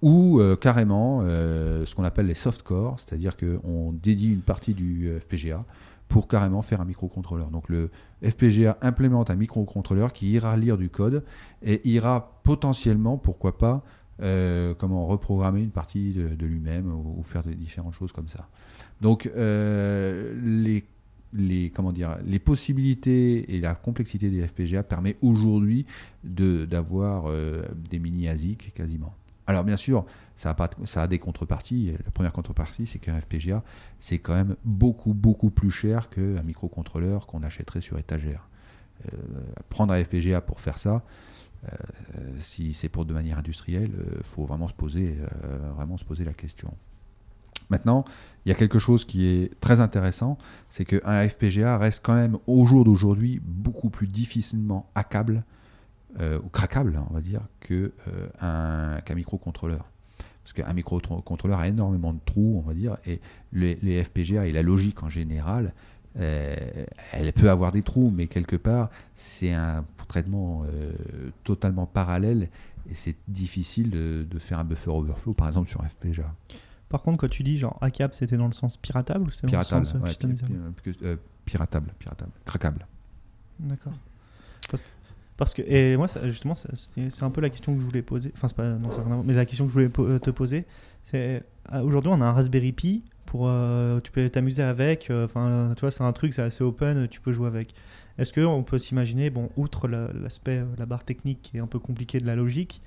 C: Ou carrément ce qu'on appelle les soft cores, c'est-à-dire qu'on dédie une partie du FPGA pour carrément faire un microcontrôleur. Donc le FPGA implémente un microcontrôleur qui ira lire du code et ira potentiellement, pourquoi pas, comment reprogrammer une partie de, lui-même ou, faire différentes choses comme ça. Donc euh, les, les, comment dire, les possibilités et la complexité des FPGA permet aujourd'hui d'avoir euh, des mini ASIC quasiment. Alors bien sûr, ça a, pas, ça a des contreparties. La première contrepartie, c'est qu'un FPGA, c'est quand même beaucoup, beaucoup plus cher qu'un microcontrôleur qu'on achèterait sur étagère. Euh, prendre un FPGA pour faire ça, si c'est pour de manière industrielle, il faut vraiment se, poser, vraiment se poser la question. Maintenant, il y a quelque chose qui est très intéressant, c'est qu'un FPGA reste quand même au jour d'aujourd'hui beaucoup plus difficilement hackable euh, ou craquable, on va dire, qu'un euh, microcontrôleur. Parce qu'un microcontrôleur a énormément de trous, on va dire, et les, FPGA et la logique en général, euh, elle peut avoir des trous, mais quelque part, c'est un traitement totalement parallèle et c'est difficile de, de, faire un buffer overflow, par exemple, sur FPGA.
B: Par contre, quand tu dis genre hackable, c'était dans le sens piratable ou c'est dans le sens
C: ouais, euh, piratable, piratable, craquable.
B: D'accord. Parce, que et moi justement c'est un peu la question que je voulais poser. Enfin c'est pas non rien, mais la question que je voulais euh, te poser, c'est euh, aujourd'hui on a un Raspberry Pi pour tu peux t'amuser avec. Enfin tu vois c'est un truc c'est assez open, tu peux jouer avec. Est-ce qu'on peut s'imaginer bon outre l'aspect la, barre technique qui est un peu compliqué de la logique,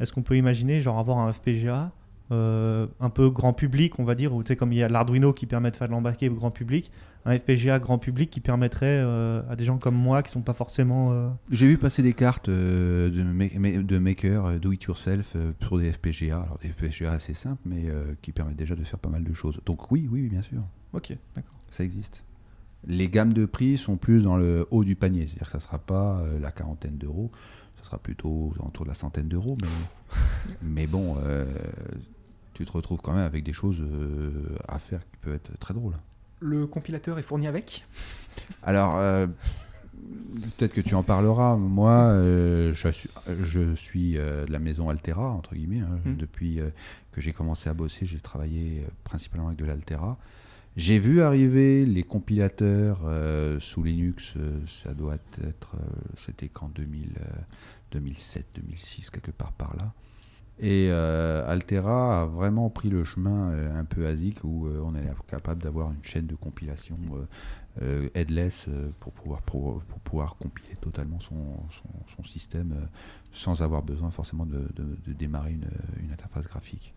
B: est-ce qu'on peut imaginer genre avoir un FPGA euh, un peu grand public, on va dire, ou tu sais, comme il y a l'Arduino qui permet de faire de l'embarqué grand public, un FPGA grand public qui permettrait euh, à des gens comme moi qui sont pas forcément. Euh,
C: J'ai vu passer des cartes de, de maker, do it yourself, sur des FPGA, alors des FPGA assez simples, mais qui permettent déjà de faire pas mal de choses. Donc oui, oui, bien sûr.
B: Ok, d'accord.
C: Ça existe. Les gammes de prix sont plus dans le haut du panier, c'est-à-dire que ça sera pas la quarantaine d'euros, ça sera plutôt autour de la centaine d'euros, mais, [LAUGHS] mais bon tu te retrouves quand même avec des choses euh, à faire qui peuvent être très drôles.
D: Le compilateur est fourni avec
C: Alors, euh, peut-être que tu en parleras. Moi, euh, je suis, je suis, euh, de la maison Altera, entre guillemets. hein.
D: Mm.
C: Depuis que j'ai commencé à bosser, j'ai travaillé principalement avec de l'Altera. J'ai vu arriver les compilateurs sous Linux, ça doit être, c'était qu'en 2000, euh, 2007, 2006, quelque part par là. Et euh, Altera a vraiment pris le chemin euh, un peu ASIC où euh, on est capable d'avoir une chaîne de compilation headless pour, pouvoir, pour, pouvoir compiler totalement son, système sans avoir besoin forcément de, démarrer une interface graphique.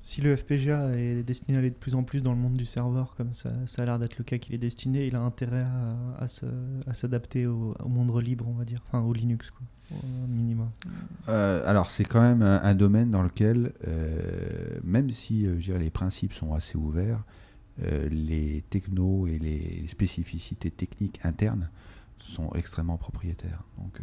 B: Si le FPGA est destiné à aller de plus en plus dans le monde du serveur, comme ça, a l'air d'être le cas qu'il est destiné, il a intérêt à, s'adapter au, monde libre, on va dire, enfin au Linux, quoi, au minimum.
C: Euh, alors c'est quand même un, domaine dans lequel, euh, même si euh, les principes sont assez ouverts, euh, les technos et les spécificités techniques internes sont extrêmement propriétaires. Donc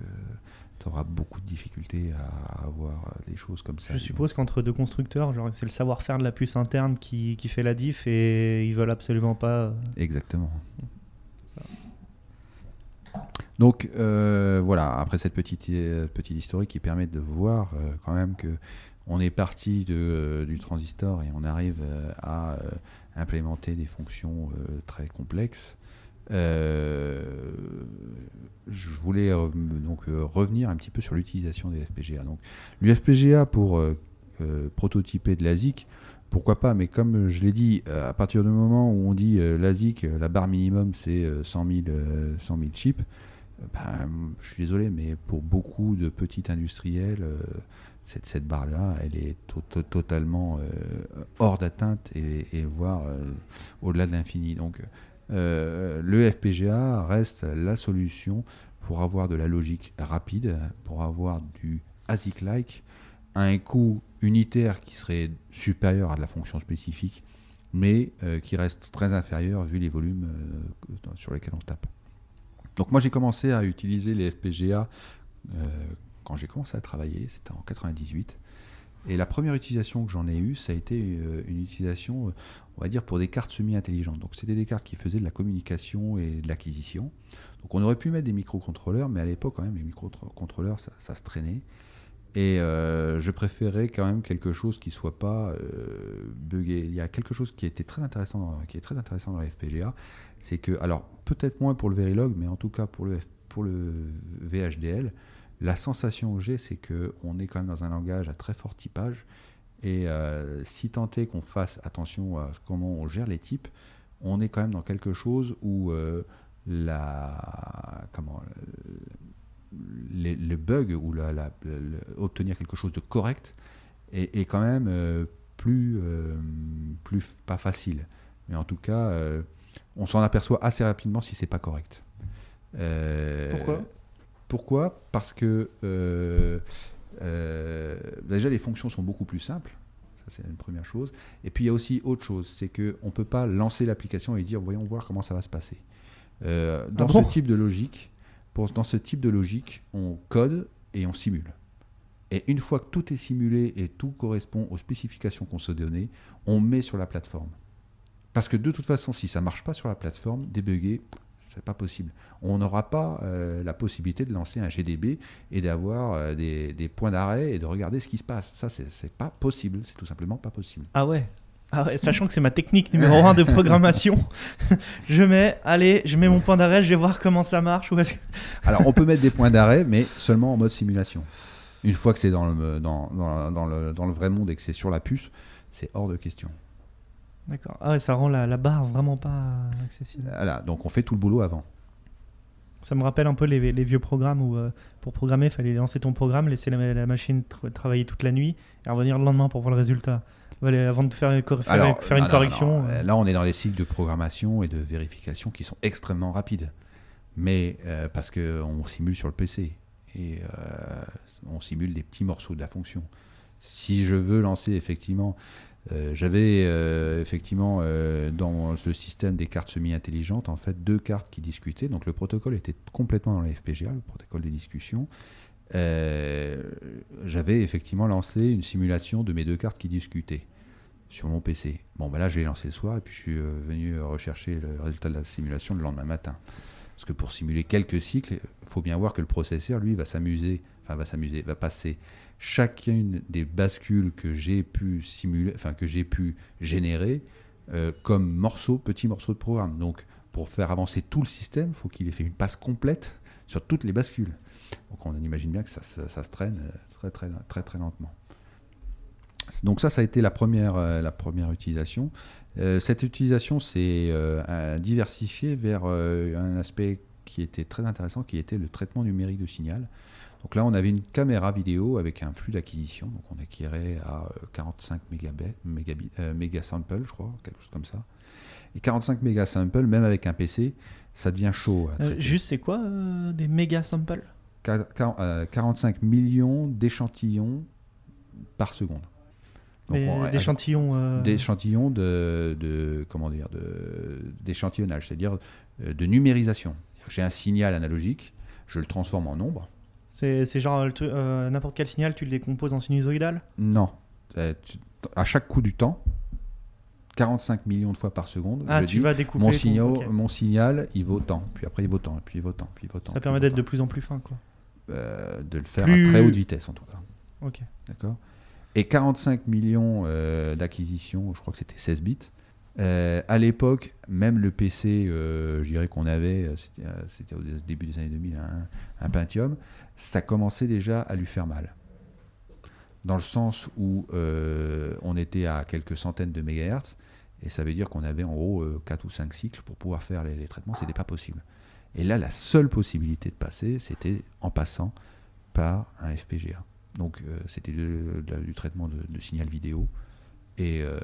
C: tu auras beaucoup de difficultés à avoir des choses comme ça.
B: Je suppose qu'entre deux constructeurs, c'est le savoir-faire de la puce interne qui, qui fait la diff et ils veulent absolument pas. euh,
C: Exactement.
B: Ça.
C: Donc euh, voilà, après cette petite, euh, petite historique qui permet de voir euh, quand même que on est parti de, du transistor et on arrive à implémenter des fonctions très complexes. Euh, je voulais euh, donc euh, revenir un petit peu sur l'utilisation des FPGA. Donc l'UFPGA pour prototyper de l'ASIC, pourquoi pas, mais comme je l'ai dit, à partir du moment où on dit l'ASIC, la barre minimum c'est euh, 100, 000, euh, 100 000 chips, ben, je suis désolé, mais pour beaucoup de petits industriels, cette, barre-là, elle est to- to- totalement hors d'atteinte et, voire au-delà de l'infini. Donc euh, le FPGA reste la solution pour avoir de la logique rapide, pour avoir du ASIC-like, un coût unitaire qui serait supérieur à de la fonction spécifique, mais euh, qui reste très inférieur vu les volumes euh, sur lesquels on tape. Donc moi j'ai commencé à utiliser les FPGA quand j'ai commencé à travailler, c'était en 98. Et la première utilisation que j'en ai eue, ça a été euh, une utilisation, euh, on va dire, pour des cartes semi-intelligentes. Donc c'était des cartes qui faisaient de la communication et de l'acquisition. Donc on aurait pu mettre des microcontrôleurs, mais à l'époque quand même les microcontrôleurs ça, se traînait. Et euh, je préférais quand même quelque chose qui soit pas euh, buggé. Il y a quelque chose qui était très intéressant, qui est très intéressant dans la FPGA, c'est que, alors peut-être moins pour le Verilog, mais en tout cas pour le VHDL, la sensation que j'ai, c'est que on est quand même dans un langage à très fort typage. Et euh, si tant est qu'on fasse attention à comment on gère les types, on est quand même dans quelque chose où euh, la comment les, les bugs ou la, obtenir quelque chose de correct est, quand même euh, plus, euh, plus pas facile. Mais en tout cas, on s'en aperçoit assez rapidement si c'est pas correct.
B: Pourquoi?
C: Pourquoi Parce que euh, euh, déjà les fonctions sont beaucoup plus simples. Ça c'est une première chose. Et puis il y a aussi autre chose, c'est que on peut pas lancer l'application et dire voyons voir comment ça va se passer. Euh, dans
B: Ah bon
C: ce type de logique, pour, dans ce type de logique, on code et on simule. Et une fois que tout est simulé et tout correspond aux spécifications qu'on s'est données, on met sur la plateforme. Parce que de toute façon, si ça marche pas sur la plateforme, débugger, c'est pas possible. On n'aura pas euh, la possibilité de lancer un GDB et d'avoir euh, des, des points d'arrêt et de regarder ce qui se passe. Ça, c'est pas possible. C'est tout simplement pas possible.
B: Ah ouais ah ouais, sachant que c'est ma technique numéro 1 de [LAUGHS] programmation, [LAUGHS] je mets, allez, je mets mon point d'arrêt, je vais voir comment ça marche. Que- [LAUGHS]
C: Alors, on peut mettre des points d'arrêt, mais seulement en mode simulation. Une fois que c'est dans le, dans, dans- dans le, dans le vrai monde et que c'est sur la puce, c'est hors de question.
B: D'accord. Ah ouais, ça rend la, la barre vraiment pas accessible.
C: Voilà, donc on fait tout le boulot avant.
B: Ça me rappelle un peu les, les vieux programmes où euh, pour programmer, il fallait lancer ton programme, laisser la, la machine tra- travailler toute la nuit et revenir le lendemain pour voir le résultat. Avant de faire, cor- faire,
C: Alors,
B: faire
C: non,
B: une
C: non,
B: correction.
C: non,
B: euh,
C: Là, on est dans les cycles de programmation et de vérification qui sont extrêmement rapides. Mais euh, parce qu'on simule sur le PC et euh, on simule des petits morceaux de la fonction. Si je veux lancer effectivement, j'avais euh, effectivement euh, dans le système des cartes semi-intelligentes en fait deux cartes qui discutaient. Donc le protocole était complètement dans la FPGA, le protocole de discussion. Euh, j'avais effectivement lancé une simulation de mes deux cartes qui discutaient. sur mon PC. Bon, ben là, j'ai lancé le soir et puis je suis euh, venu rechercher le résultat de la simulation le lendemain matin. Parce que pour simuler quelques cycles, il faut bien voir que le processeur, lui, va s'amuser, va s'amuser, va passer chacune des bascules que j'ai pu simuler, enfin, que j'ai pu générer euh, comme morceaux, petits morceaux de programme. Donc, pour faire avancer tout le système, faut qu'il ait fait une passe complète sur toutes les bascules. Donc, on imagine bien que ça, ça se traîne très, très, très, très lentement. Donc ça, ça a été la première, euh, la première utilisation. Euh, cette utilisation s'est euh, diversifiée vers un aspect qui était très intéressant, qui était le traitement numérique de signal. Donc là, on avait une caméra vidéo avec un flux d'acquisition, donc on acquérait à 45 mégabits, mégasamples, je crois, quelque chose comme ça. Et 45 mégasamples, même avec un PC, ça devient chaud.
B: juste, c'est quoi des mégasamples?
C: 45 millions d'échantillons par seconde.
B: D'échantillons. Euh...
C: D'échantillons de, de, comment dire, d'échantillonnage, c'est-à-dire euh, de numérisation. J'ai un signal analogique, je le transforme en nombre.
B: C'est genre euh, n'importe quel signal, tu le décomposes en sinusoïdal
C: Non. Euh, à chaque coup du temps, 45 millions de fois par seconde,
B: ah, tu vas découper
C: mon, signal, mon signal, il vaut tant, puis après il vaut tant, puis il vaut tant, puis il vaut tant.
B: Ça permet d'être de plus en plus fin, quoi.
C: de le faire à très haute vitesse, en tout cas.
B: Ok.
C: D'accord? Et 45 millions euh, d'acquisitions, je crois que c'était 16 bits. Euh, à l'époque, même le PC, euh, je dirais qu'on avait, c'était au début des années 2000, un, Pentium, ça commençait déjà à lui faire mal. Dans le sens où on était à quelques centaines de mégahertz, et ça veut dire qu'on avait en gros 4 ou 5 cycles pour pouvoir faire les, les traitements, c'était pas possible. Et là, la seule possibilité de passer, c'était en passant par un FPGA. Donc euh, c'était du traitement de, signal vidéo. Et euh,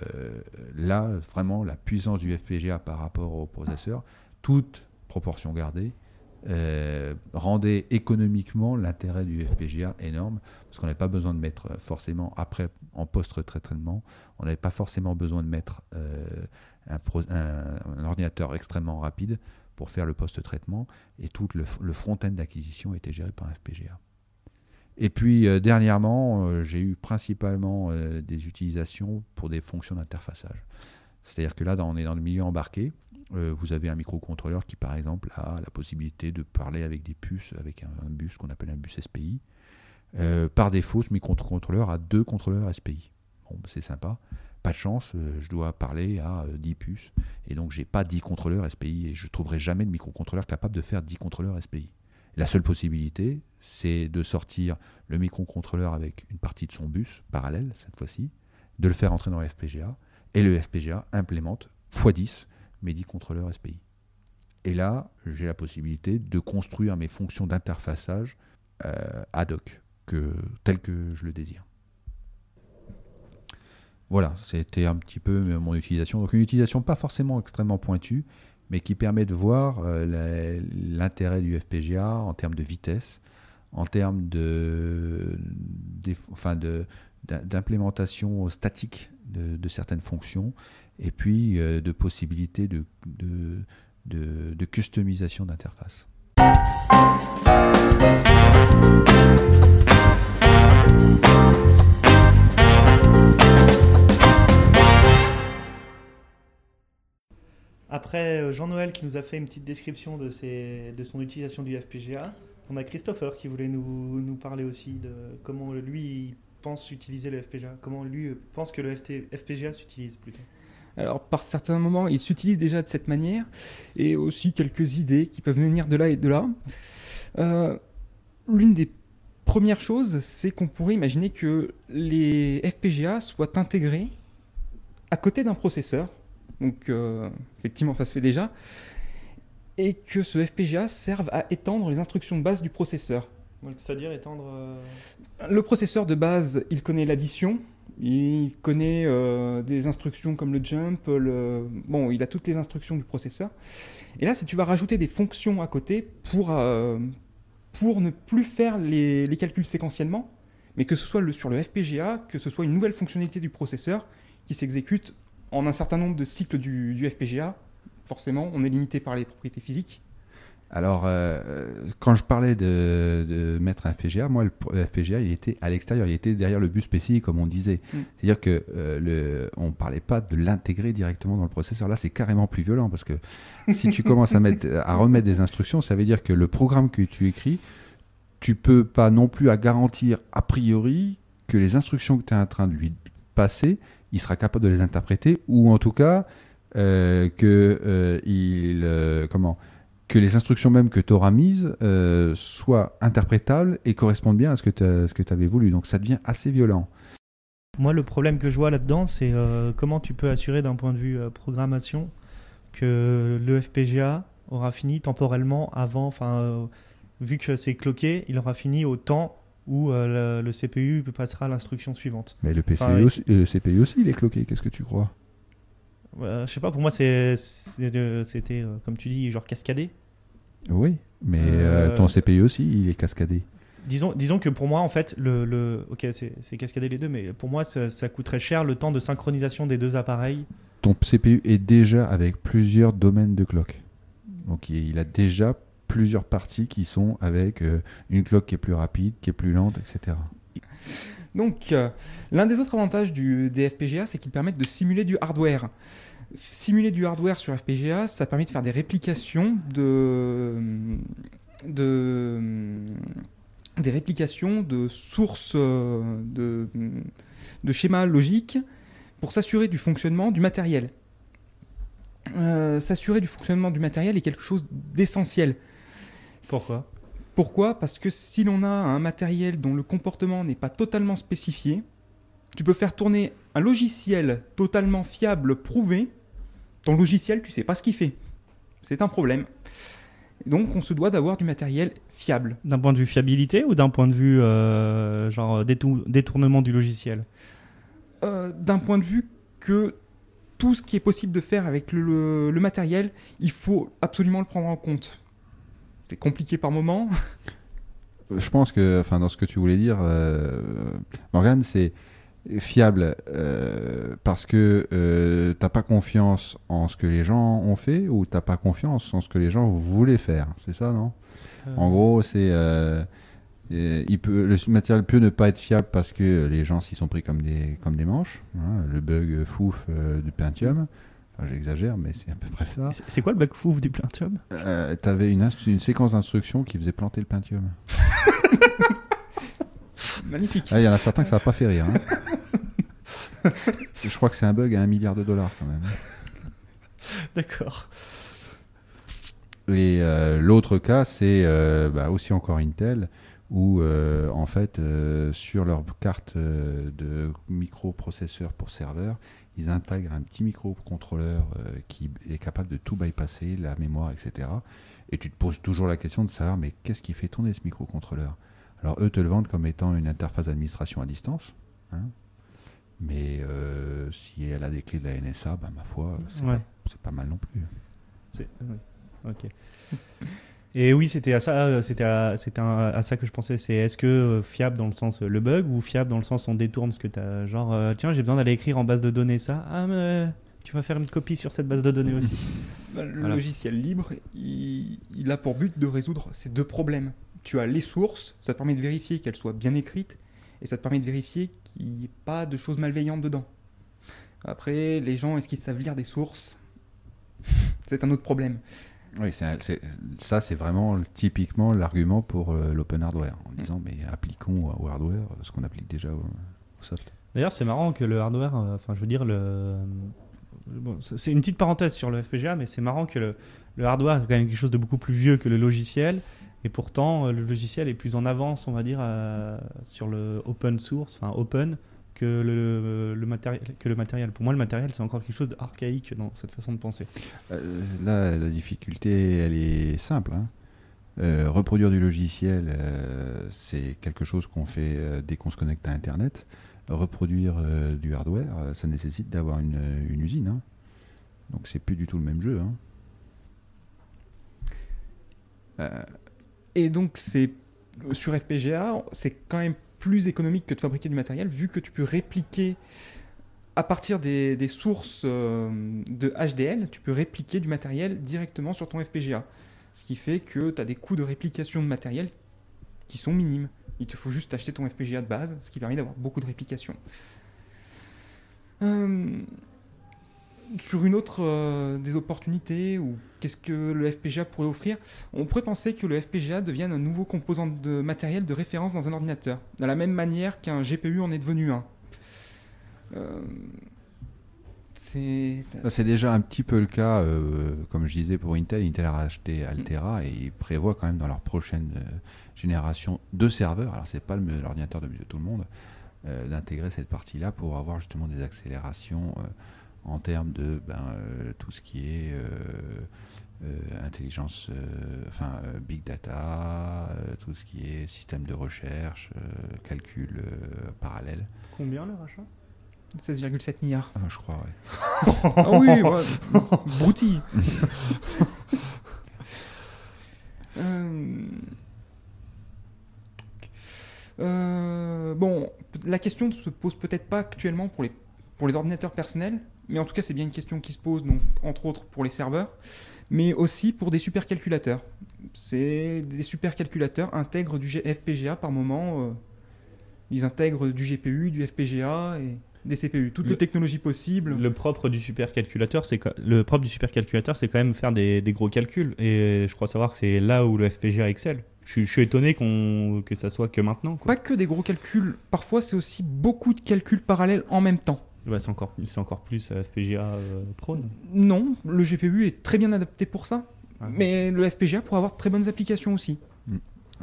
C: là, vraiment, la puissance du FPGA par rapport au processeur, toute proportion gardée, euh, rendait économiquement l'intérêt du FPGA énorme, parce qu'on n'avait pas besoin de mettre forcément, après, en post-traitement, on n'avait pas forcément besoin de mettre un, un, ordinateur extrêmement rapide pour faire le post-traitement, et tout le, le front-end d'acquisition était géré par un FPGA. Et puis euh, dernièrement, euh, j'ai eu principalement euh, des utilisations pour des fonctions d'interfaçage. C'est-à-dire que là, on est dans le milieu embarqué. vous avez un microcontrôleur qui, par exemple, a la possibilité de parler avec des puces, avec un, bus qu'on appelle un bus SPI. par défaut, ce microcontrôleur a deux contrôleurs SPI. Bon, c'est sympa. Pas de chance, je dois parler à 10 puces. Et donc, j'ai pas 10 contrôleurs SPI. Et je ne trouverai jamais de microcontrôleur capable de faire 10 contrôleurs SPI. La seule possibilité, c'est de sortir le microcontrôleur avec une partie de son bus parallèle, cette fois-ci, de le faire entrer dans le FPGA, et le FPGA implémente x10 mes 10 contrôleurs SPI. Et là, j'ai la possibilité de construire mes fonctions d'interfaçage euh, ad hoc, que, telles que je le désire. Voilà, c'était un petit peu mon utilisation. Donc une utilisation pas forcément extrêmement pointue, mais qui permet de voir euh, l'intérêt du FPGA en termes de vitesse, en termes de, enfin de, d'implémentation statique de, certaines fonctions, et puis euh, de possibilités de, de, de customisation d'interface.
B: Après euh, Jean-Noël qui nous a fait une petite description de, son utilisation du FPGA, on a Christopher qui voulait nous, parler aussi de comment lui pense utiliser le FPGA, comment lui pense que le FPGA s'utilise plutôt.
D: Alors, par certains moments, il s'utilise déjà de cette manière, et aussi quelques idées qui peuvent venir de là et de là. Euh, l'une des premières choses, c'est qu'on pourrait imaginer que les FPGA soient intégrés à côté d'un processeur, donc euh, effectivement ça se fait déjà, et que ce FPGA serve à étendre les instructions de base du processeur.
B: c'est-à-dire étendre... Euh,
D: le processeur de base, il connaît l'addition, il connaît euh, des instructions comme le jump, le... bon, il a toutes les instructions du processeur. Et là, si tu vas rajouter des fonctions à côté pour, pour ne plus faire les, les, calculs séquentiellement, mais que ce soit le, sur le FPGA, que ce soit une nouvelle fonctionnalité du processeur qui s'exécute en un certain nombre de cycles du, FPGA, forcément, on est limité par les propriétés physiques.
C: Alors, euh, quand je parlais de, de mettre un FPGA, moi, le, FPGA, il était à l'extérieur, il était derrière le bus PCI, comme on disait.
D: Mm.
C: C'est-à-dire que euh, le, on parlait pas de l'intégrer directement dans le processeur. Là, c'est carrément plus violent parce que si tu commences à, mettre, [LAUGHS] à remettre des instructions, ça veut dire que le programme que tu écris, tu peux pas non plus à garantir a priori que les instructions que tu es en train de lui passer, il sera capable de les interpréter ou en tout cas euh, que euh, il euh, comment que les instructions même que tu auras mises soient interprétables et correspondent bien à ce que tu avais voulu. Donc ça devient assez violent.
B: Moi, le problème que je vois là-dedans, c'est comment tu peux assurer d'un point de vue programmation que le FPGA aura fini temporellement avant, enfin, vu que c'est cloqué, il aura fini au temps où euh, le, le CPU passera à l'instruction suivante.
C: Mais le,
B: Enfin, et
C: aussi, le CPU aussi, il est cloqué. Qu'est-ce que tu crois?
B: Euh, je sais pas, pour moi, euh, c'était, euh, comme tu dis, genre cascadé.
C: Oui, mais
B: Euh,
C: euh, ton CPU aussi, il est cascadé.
B: Disons, disons que pour moi, en fait, le, le- ok, c'est, cascadé les deux, mais pour moi, ça, ça coûterait cher le temps de synchronisation des deux appareils.
C: Ton CPU est déjà avec plusieurs domaines de clock. Donc il a déjà plusieurs parties qui sont avec euh, une clock qui est plus rapide, qui est plus lente, etc.
D: Donc, euh, l'un des autres avantages du, des FPGA, c'est qu'ils permettent de simuler du hardware. Simuler du hardware sur FPGA, ça permet de faire des réplications de, de des réplications de sources euh, de, de schémas logiques pour s'assurer du fonctionnement du matériel. S'assurer du fonctionnement du matériel est quelque chose d'essentiel.
B: Pourquoi
D: Pourquoi? Parce que si l'on a un matériel dont le comportement n'est pas totalement spécifié, tu peux faire tourner un logiciel totalement fiable, prouvé. Ton logiciel, tu sais pas ce qu'il fait. C'est un problème. Donc on se doit d'avoir du matériel fiable.
B: D'un point de vue fiabilité ou d'un point de vue euh, genre détou- détournement du logiciel?
D: Euh, D'un point de vue que tout ce qui est possible de faire avec le matériel, il faut absolument le prendre en compte. C'est compliqué par moment?
C: Je pense que, enfin, dans ce que tu voulais dire, euh, Morgane, c'est fiable euh, parce que euh, t'as pas confiance en ce que les gens ont fait ou t'as pas confiance en ce que les gens voulaient faire. C'est ça, non? En gros, c'est euh, euh, il peut, le matériel peut ne pas être fiable parce que les gens s'y sont pris comme des, comme des manches. hein, le bug fouf euh, du Pentium. Enfin, j'exagère, mais c'est à peu près ça.
B: C'est- quoi le bug fouf du Pentium?
C: Euh, T'avais une, séquence d'instructions qui faisait planter le Pentium. [LAUGHS]
D: Magnifique.
C: Ah, Il y en a certains que ça n'a pas fait rire. hein. Je crois que c'est un bug à un milliard de dollars quand même.
B: D'accord.
C: Et euh, l'autre cas, c'est euh, bah, aussi encore Intel, où euh, en fait, sur leur carte de microprocesseur pour serveur, ils intègrent un petit microcontrôleur euh, qui est capable de tout bypasser, la mémoire, etc. Et tu te poses toujours la question de savoir, mais qu'est-ce qui fait tourner ce microcontrôleur? Alors eux te le vendent comme étant une interface d'administration à distance. hein. mais euh, si elle a des clés de la NSA, bah, ma foi, c'est
B: Ouais.
C: pas, pas mal non plus.
B: C'est- oui. Ok. Et oui, c'était à ça, euh, c'était à, ça que je pensais. C'est est-ce que euh, fiable dans le sens euh, le bug ou fiable dans le sens on détourne ce que tu as Genre, euh, tiens, j'ai besoin d'aller écrire en base de données ça. Ah, mais tu vas faire une copie sur cette base de données aussi. [LAUGHS]
D: Bah, Le
B: Voilà.
D: logiciel libre, il, il a pour but de résoudre ces deux problèmes. Tu as les sources, ça te permet de vérifier qu'elles soient bien écrites, et ça te permet de vérifier qu'il n'y ait pas de choses malveillantes dedans. Après, les gens, est-ce qu'ils savent lire des sources? [LAUGHS] C'est un autre problème.
C: Oui, un- ça c'est vraiment typiquement l'argument pour euh, l'open hardware, en disant mais appliquons au hardware ce qu'on applique déjà au, au soft.
B: D'ailleurs, c'est marrant que le hardware, euh, enfin, je veux dire, le. bon, c'est une petite parenthèse sur le FPGA, mais c'est marrant que le, le hardware est quand même quelque chose de beaucoup plus vieux que le logiciel. Et pourtant, euh, le logiciel est plus en avance, on va dire, euh, sur le open source, enfin open, que le, le matériel, que le matériel. Pour moi, le matériel, c'est encore quelque chose d'archaïque dans cette façon de penser.
C: Euh, là, la difficulté, elle est simple. hein. Euh, reproduire du logiciel, euh, c'est quelque chose qu'on fait euh, dès qu'on se connecte à Internet. Reproduire euh, du hardware, euh, ça nécessite d'avoir une, une usine. hein. Donc c'est plus du tout le même jeu. hein. Euh,
D: Et donc, c'est sur FPGA, c'est quand même plus économique que de fabriquer du matériel, vu que tu peux répliquer à partir des, sources euh, de HDL, tu peux répliquer du matériel directement sur ton FPGA. Ce qui fait que tu as des coûts de réplication de matériel qui sont minimes. Il te faut juste acheter ton FPGA de base, ce qui permet d'avoir beaucoup de réplication. Euh, sur une autre euh, des opportunités, ou qu'est-ce que le FPGA pourrait offrir, on pourrait penser que le FPGA devienne un nouveau composant de matériel de référence dans un ordinateur, de la même manière qu'un GPU en est devenu un. Euh, c'est
C: déjà un petit peu le cas, euh, comme je disais, pour Intel. Intel a racheté Altera et ils prévoient quand même dans leur prochaine génération de serveurs, alors c'est pas l'ordinateur de tout le monde, d'intégrer cette partie-là pour avoir justement des accélérations en termes de ben, euh, tout ce qui est euh, euh, intelligence, enfin big data, tout ce qui est système de recherche, calcul parallèle.
B: Combien le rachat?
D: 16,7 milliards.
C: Ah, je crois, ouais.
D: Ah oui, ouais. [LAUGHS] Euh, euh, bon, la question ne se pose peut-être pas actuellement pour les, pour les ordinateurs personnels, mais en tout cas c'est bien une question qui se pose, donc, entre autres pour les serveurs, mais aussi pour des supercalculateurs. C'est des supercalculateurs intègrent du FPGA par moment. euh, ils intègrent du GPU, du FPGA et des CPU, toutes
B: Le-
D: les technologies possibles.
B: Le propre du supercalculateur, c'est quand- le propre du supercalculateur, c'est quand même faire des, des gros calculs. Et je crois savoir que c'est là où le FPGA excelle. Je, suis- je suis étonné qu'on que ça soit que maintenant. Quoi.
D: Pas que des gros calculs, parfois c'est aussi beaucoup de calculs parallèles en même temps.
B: Bah, c'est encore, c'est encore plus euh, FPGA euh, prône.
D: Non, le GPU est très bien adapté pour ça,
B: Ah.
D: mais le FPGA pourrait avoir de très bonnes applications aussi.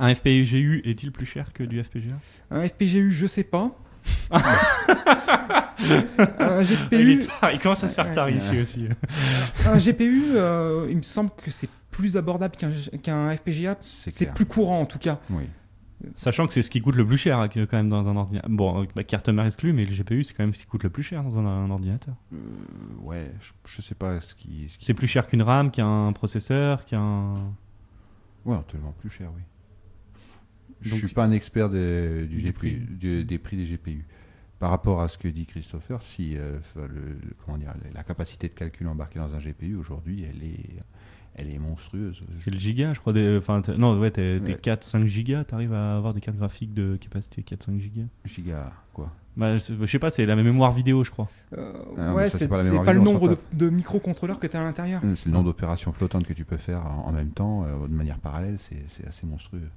B: Un FPGU est-il plus cher que du FPGA
D: Un FPGU, je sais pas. [LAUGHS] un
B: il,
D: GPU,
B: il commence à se faire tard ici aussi.
D: un GPU euh, il me semble que c'est plus abordable qu'un FPGA.
C: C'est
D: plus courant en tout cas.
C: Oui.
B: Sachant que c'est ce qui coûte le plus cher hein, quand même dans un ordinateur. Bon, euh, bah, carte mère exclue, mais le GPU c'est quand même ce qui coûte le plus cher dans un, un ordinateur.
C: Euh, ouais, je, je sais pas ce qui. ce qui-
B: C'est plus cher qu'une RAM, qu'un processeur, qu'un.
C: Ouais, tellement plus cher, oui. Je
B: Donc-
C: suis pas un expert de- du
B: Du
C: GPU,
B: prix.
C: du- des prix des GPU. Par rapport à ce que dit Christopher, si euh, enfin, le, le- comment dire, la capacité de calcul embarquée dans un GPU aujourd'hui, elle est, elle est monstrueuse.
B: C'est le giga, je crois. des- Enfin, t'as- non, ouais, t'es
C: Ouais.
B: 4-5 gigas, t'arrives à avoir des cartes graphiques de capacité 4-5 gigas.
C: Giga, quoi.
B: Bah, je sais pas, c'est la mémoire vidéo, je crois.
D: Euh,
C: Ah,
D: ouais, c'est
C: pas
D: pas le nombre de, de microcontrôleurs que tu as à l'intérieur.
C: Euh, C'est le nombre d'opérations flottantes que tu peux faire en, en même temps, euh, de manière parallèle, c'est assez monstrueux.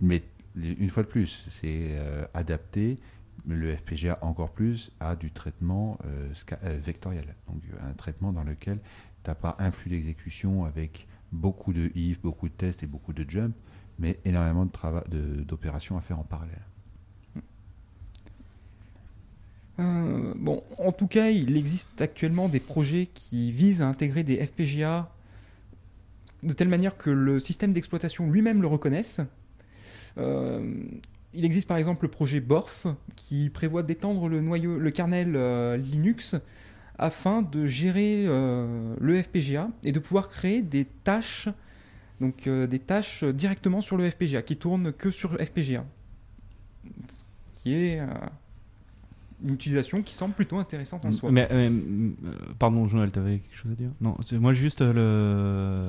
C: Mais une fois de plus, c'est euh, adapté, le FPGA encore plus, à du traitement euh, euh, vectoriel. Donc euh, un traitement dans lequel tu n'as pas un flux d'exécution avec beaucoup de if, beaucoup de tests et beaucoup de jump, mais énormément de- d'opérations à faire en parallèle.
D: Euh, bon, en tout cas, il existe actuellement des projets qui visent à intégrer des FPGA de telle manière que le système d'exploitation lui-même le reconnaisse. Euh, il existe par exemple le projet Borf qui prévoit d'étendre le noyau, le kernel euh, Linux afin de gérer euh, le FPGA et de pouvoir créer des tâches, donc euh, des tâches directement sur le FPGA qui tournent que sur FPGA, Ce qui est euh, une utilisation qui semble plutôt intéressante en soi.
B: Mais, pardon, Joël, t'avais quelque chose à dire? Non, c'est moi juste le,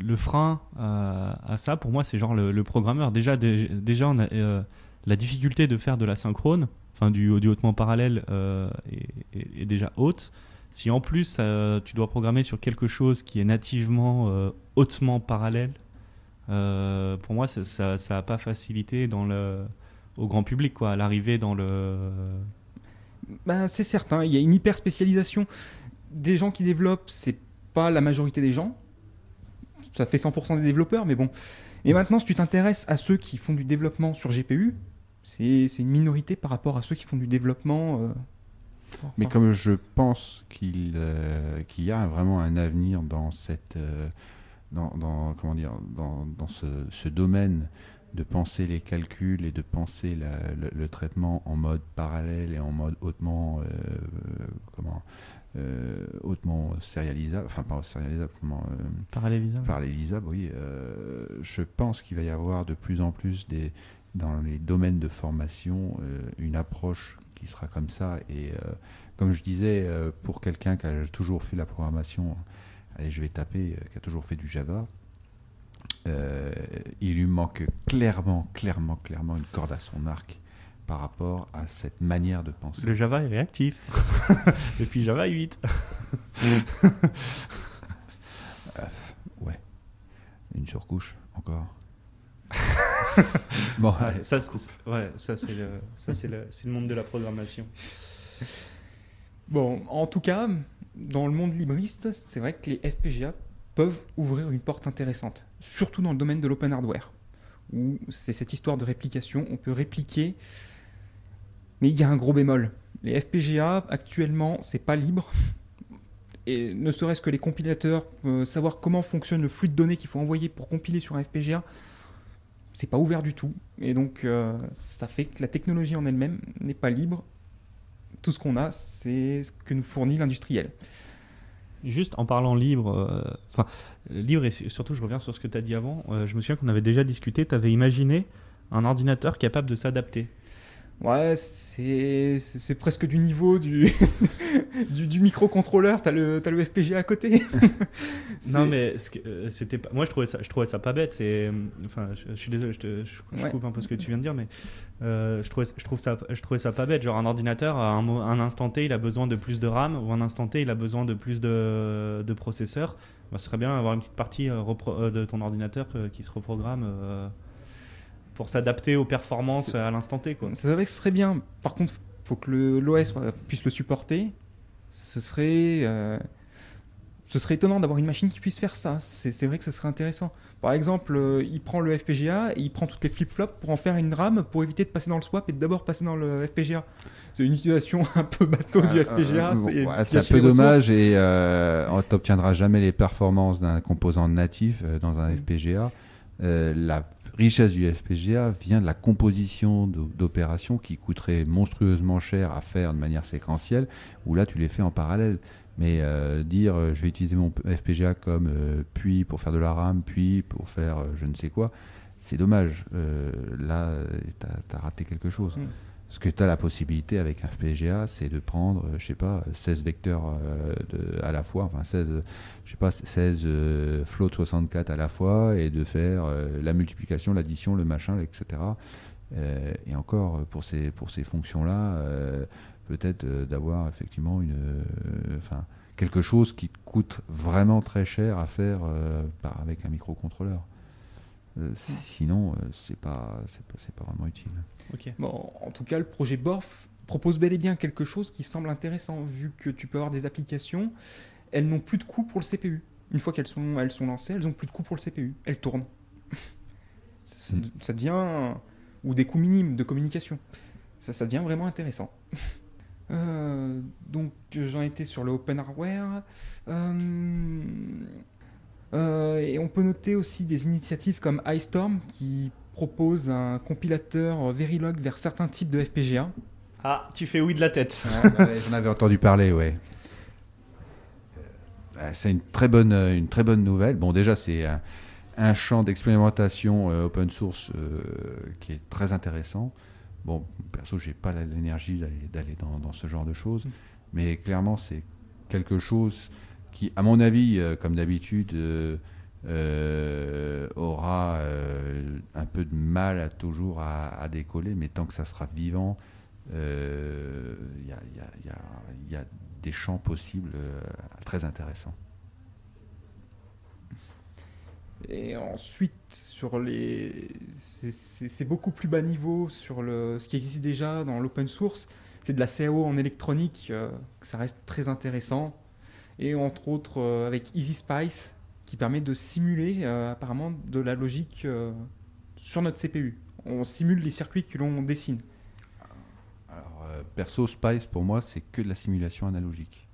B: le frein à, ça, pour moi, c'est genre le, programmeur. Déjà, dé- déjà on a la difficulté de faire de la synchrone, enfin du, du hautement parallèle, euh, est, est- est déjà haute. Si en plus euh, tu dois programmer sur quelque chose qui est nativement euh, hautement parallèle, pour moi, ça- ça ça n'a pas facilité dans le, au grand public, quoi, l'arrivée dans le.
D: Ben, c'est certain, il y a une hyper spécialisation. Des gens qui développent, c'est pas la majorité des gens. Ça fait 100% des développeurs, mais bon. Et maintenant, si tu t'intéresses à ceux qui font du développement sur GPU, c'est une minorité par rapport à ceux qui font du développement. euh,
C: Mais comme je pense qu'il euh, qu'il y a vraiment un avenir dans cette euh, dans, dans- comment dire dans, dans ce, ce domaine de penser les calculs et de penser la- le, le traitement en mode parallèle et en mode hautement euh, comment euh, hautement sérialisable enfin pas sérialisable comment euh,
B: Parallélisable.
C: parallélisable, oui. euh, je pense qu'il va y avoir de plus en plus des, dans les domaines de formation euh, une approche qui sera comme ça. Et euh, comme je disais, euh, pour quelqu'un qui a toujours fait la programmation, allez, je vais taper, euh, qui a toujours fait du Java, euh, il lui manque clairement, clairement, clairement une corde à son arc par rapport à cette manière de penser.
B: Le Java est réactif. [LAUGHS] Depuis Java 8. [LAUGHS]
C: ouais. Une surcouche, encore. [LAUGHS] bon, allez.
B: ça, c'est, ouais, ça, c'est, le, ça c'est, le, c'est le monde de la programmation.
D: Bon, en tout cas, dans le monde libriste, c'est vrai que les FPGA peuvent ouvrir une porte intéressante, surtout dans le domaine de l'open hardware, où c'est cette histoire de réplication, on peut répliquer, mais il y a un gros bémol. Les FPGA, actuellement, c'est pas libre, et ne serait-ce que les compilateurs, euh, savoir comment fonctionne le flux de données qu'il faut envoyer pour compiler sur un FPGA, c'est pas ouvert du tout, et donc euh, ça fait que la technologie en elle-même n'est pas libre. Tout ce qu'on a, c'est ce que nous fournit l'industriel.
B: Juste en parlant libre, euh, enfin, libre et su- surtout, je reviens sur ce que tu as dit avant. euh, je me souviens qu'on avait déjà discuté. Tu avais imaginé un ordinateur capable de s'adapter.
D: Ouais, c'est presque du niveau du, [LAUGHS] du, du microcontrôleur, t'as le, t'as le FPGA à côté. [LAUGHS]
B: Non, mais euh, c'était pas. Moi, je trouvais ça, je trouvais ça pas bête. C'est, euh, enfin, je, je suis désolé, je, te, je, je
D: Ouais.
B: coupe un peu ce que tu viens de dire, mais euh, je trouvais, je trouve ça, je trouvais ça pas bête. Genre un ordinateur, à un, un instant T, il a besoin de plus de RAM, ou un instant T, il a besoin de plus de, de processeurs. Bah, ce serait bien d'avoir une petite partie euh, repro- de ton ordinateur qui se reprogramme euh, pour s'adapter aux performances à l'instant T, quoi.
D: C'est vrai que ce serait bien. Par contre, faut que le- l'OS puisse le supporter. Ce serait, euh, ce serait étonnant d'avoir une machine qui puisse faire ça. C'est c'est vrai que ce serait intéressant. Par exemple, euh, il prend le FPGA et il prend toutes les flip-flops pour en faire une RAM pour éviter de passer dans le swap et de d'abord passer dans le FPGA. C'est une utilisation [LAUGHS] un peu bateau du
C: Euh,
D: FPGA.
C: euh, bon,
D: c'est
C: un peu dommage et euh, on t'obtiendra jamais les performances d'un composant natif dans un
D: Mm.
C: FPGA. Euh, la richesse du FPGA vient de la composition d'o- d'opérations qui coûteraient monstrueusement cher à faire de manière séquentielle, où là tu les fais en parallèle. Mais euh, dire euh, je vais utiliser mon FPGA comme euh, puis pour faire de la RAM, puis pour faire euh, je ne sais quoi, c'est dommage. Là, tu as, raté quelque chose.
D: Mm.
C: Ce que tu as la possibilité avec un FPGA, c'est de prendre, euh, je sais pas, 16 vecteurs euh, de- à la fois, enfin 16, euh, je sais pas, 16 euh, float 64 à la fois et de faire euh, la multiplication, l'addition, le machin, etc. Euh, et encore, pour ces, pour ces fonctions-là, euh, peut-être euh, d'avoir effectivement une, euh, enfin, quelque chose qui te coûte vraiment très cher à faire euh, par- avec un microcontrôleur. Euh, sinon, euh, c'est pas, c'est pas, c'est pas vraiment utile.
D: Bon, en tout cas, le projet Borf propose bel et bien quelque chose qui semble intéressant, vu que tu peux avoir des applications, elles n'ont plus de coût pour le CPU. Une fois qu'elles sont, elles sont lancées, elles n'ont plus de coût pour le CPU. Elles tournent. [LAUGHS] Ça,
C: Mm.
D: ça devient... Ou des coûts minimes de communication. Ça, ça devient vraiment intéressant. [LAUGHS] Euh, donc j'en étais sur le open hardware. Euh, euh, et on peut noter aussi des initiatives comme iStorm qui propose un compilateur Verilog vers certains types de FPGA.
B: Ah, tu fais oui de la tête.
C: J'en avais entendu parler, ouais. Euh, C'est une très bonne, euh, une très bonne nouvelle. Bon, déjà, c'est un, un champ d'expérimentation euh, open source euh, qui est très intéressant. Bon, perso, j'ai pas l'énergie d'aller- dans, dans ce genre de choses,
D: Mm.
C: mais clairement, c'est quelque chose qui, à mon avis, euh, comme d'habitude, euh, euh, aura euh, un peu de mal à toujours à, décoller, mais tant que ça sera vivant, euh, il y, a, il y a- des champs possibles euh, très intéressants.
D: Et ensuite, sur les, c'est- beaucoup plus bas niveau sur le, ce qui existe déjà dans l'open source. C'est de la CAO en électronique, euh, que ça reste très intéressant. Et entre autres euh, avec Easy Spice, qui permet de simuler euh, apparemment de la logique euh, sur notre CPU. On simule les circuits que l'on dessine.
C: Alors, euh, perso, Spice, pour moi, c'est que de la simulation analogique.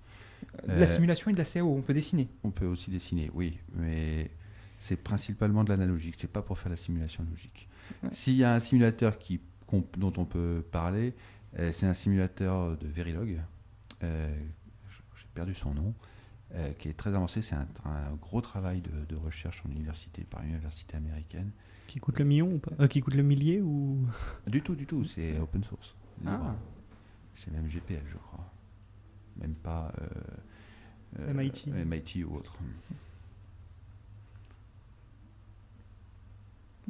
D: De la simulation et de la CAO, on peut dessiner.
C: On peut aussi dessiner, oui, mais c'est principalement de l'analogique, c'est pas pour faire la simulation logique.
D: Ouais.
C: S'il y a un simulateur qui, dont on peut parler, c'est un simulateur de Verilog, euh, j'ai perdu son nom, euh, qui est très avancé, c'est un, un gros travail de, de recherche en université, par une université américaine.
B: Qui coûte le million ou pas? Euh, Qui coûte le millier ou?
C: Du tout, du tout, c'est open source.
D: Ah.
C: C'est même GPL, je crois. Même pas euh,
B: MIT.
C: MIT ou autre.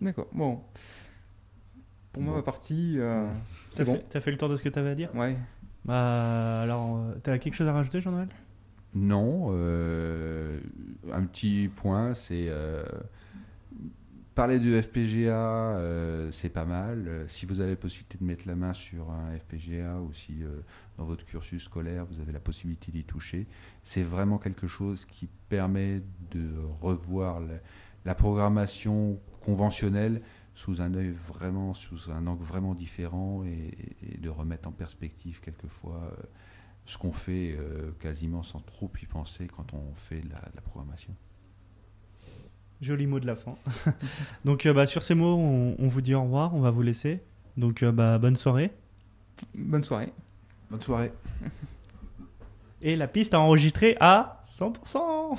D: D'accord. Bon. Pour moi, ma partie, euh, c'est bon.
B: t'as fait le tour de ce que tu avais à dire?
D: Ouais.
B: Bah, alors, t'as quelque chose à rajouter, Jean-Noël?
C: Non, euh, un petit point, c'est euh, parler de FPGA, euh, c'est pas mal. Si vous avez la possibilité de mettre la main sur un FPGA ou si dans votre cursus scolaire vous avez la possibilité d'y toucher, c'est vraiment quelque chose qui permet de revoir la, programmation conventionnelle sous un œil vraiment, sous un angle vraiment différent et de remettre en perspective quelquefois. Ce qu'on fait euh, quasiment sans trop y penser quand on fait de la, de la programmation.
B: Joli mot de la fin. [LAUGHS] Donc, euh, bah, sur ces mots, on, on vous dit au revoir, on va vous laisser. Donc, euh, bah, bonne soirée.
D: Bonne soirée.
C: Bonne soirée.
B: Et la piste a enregistré à 100%.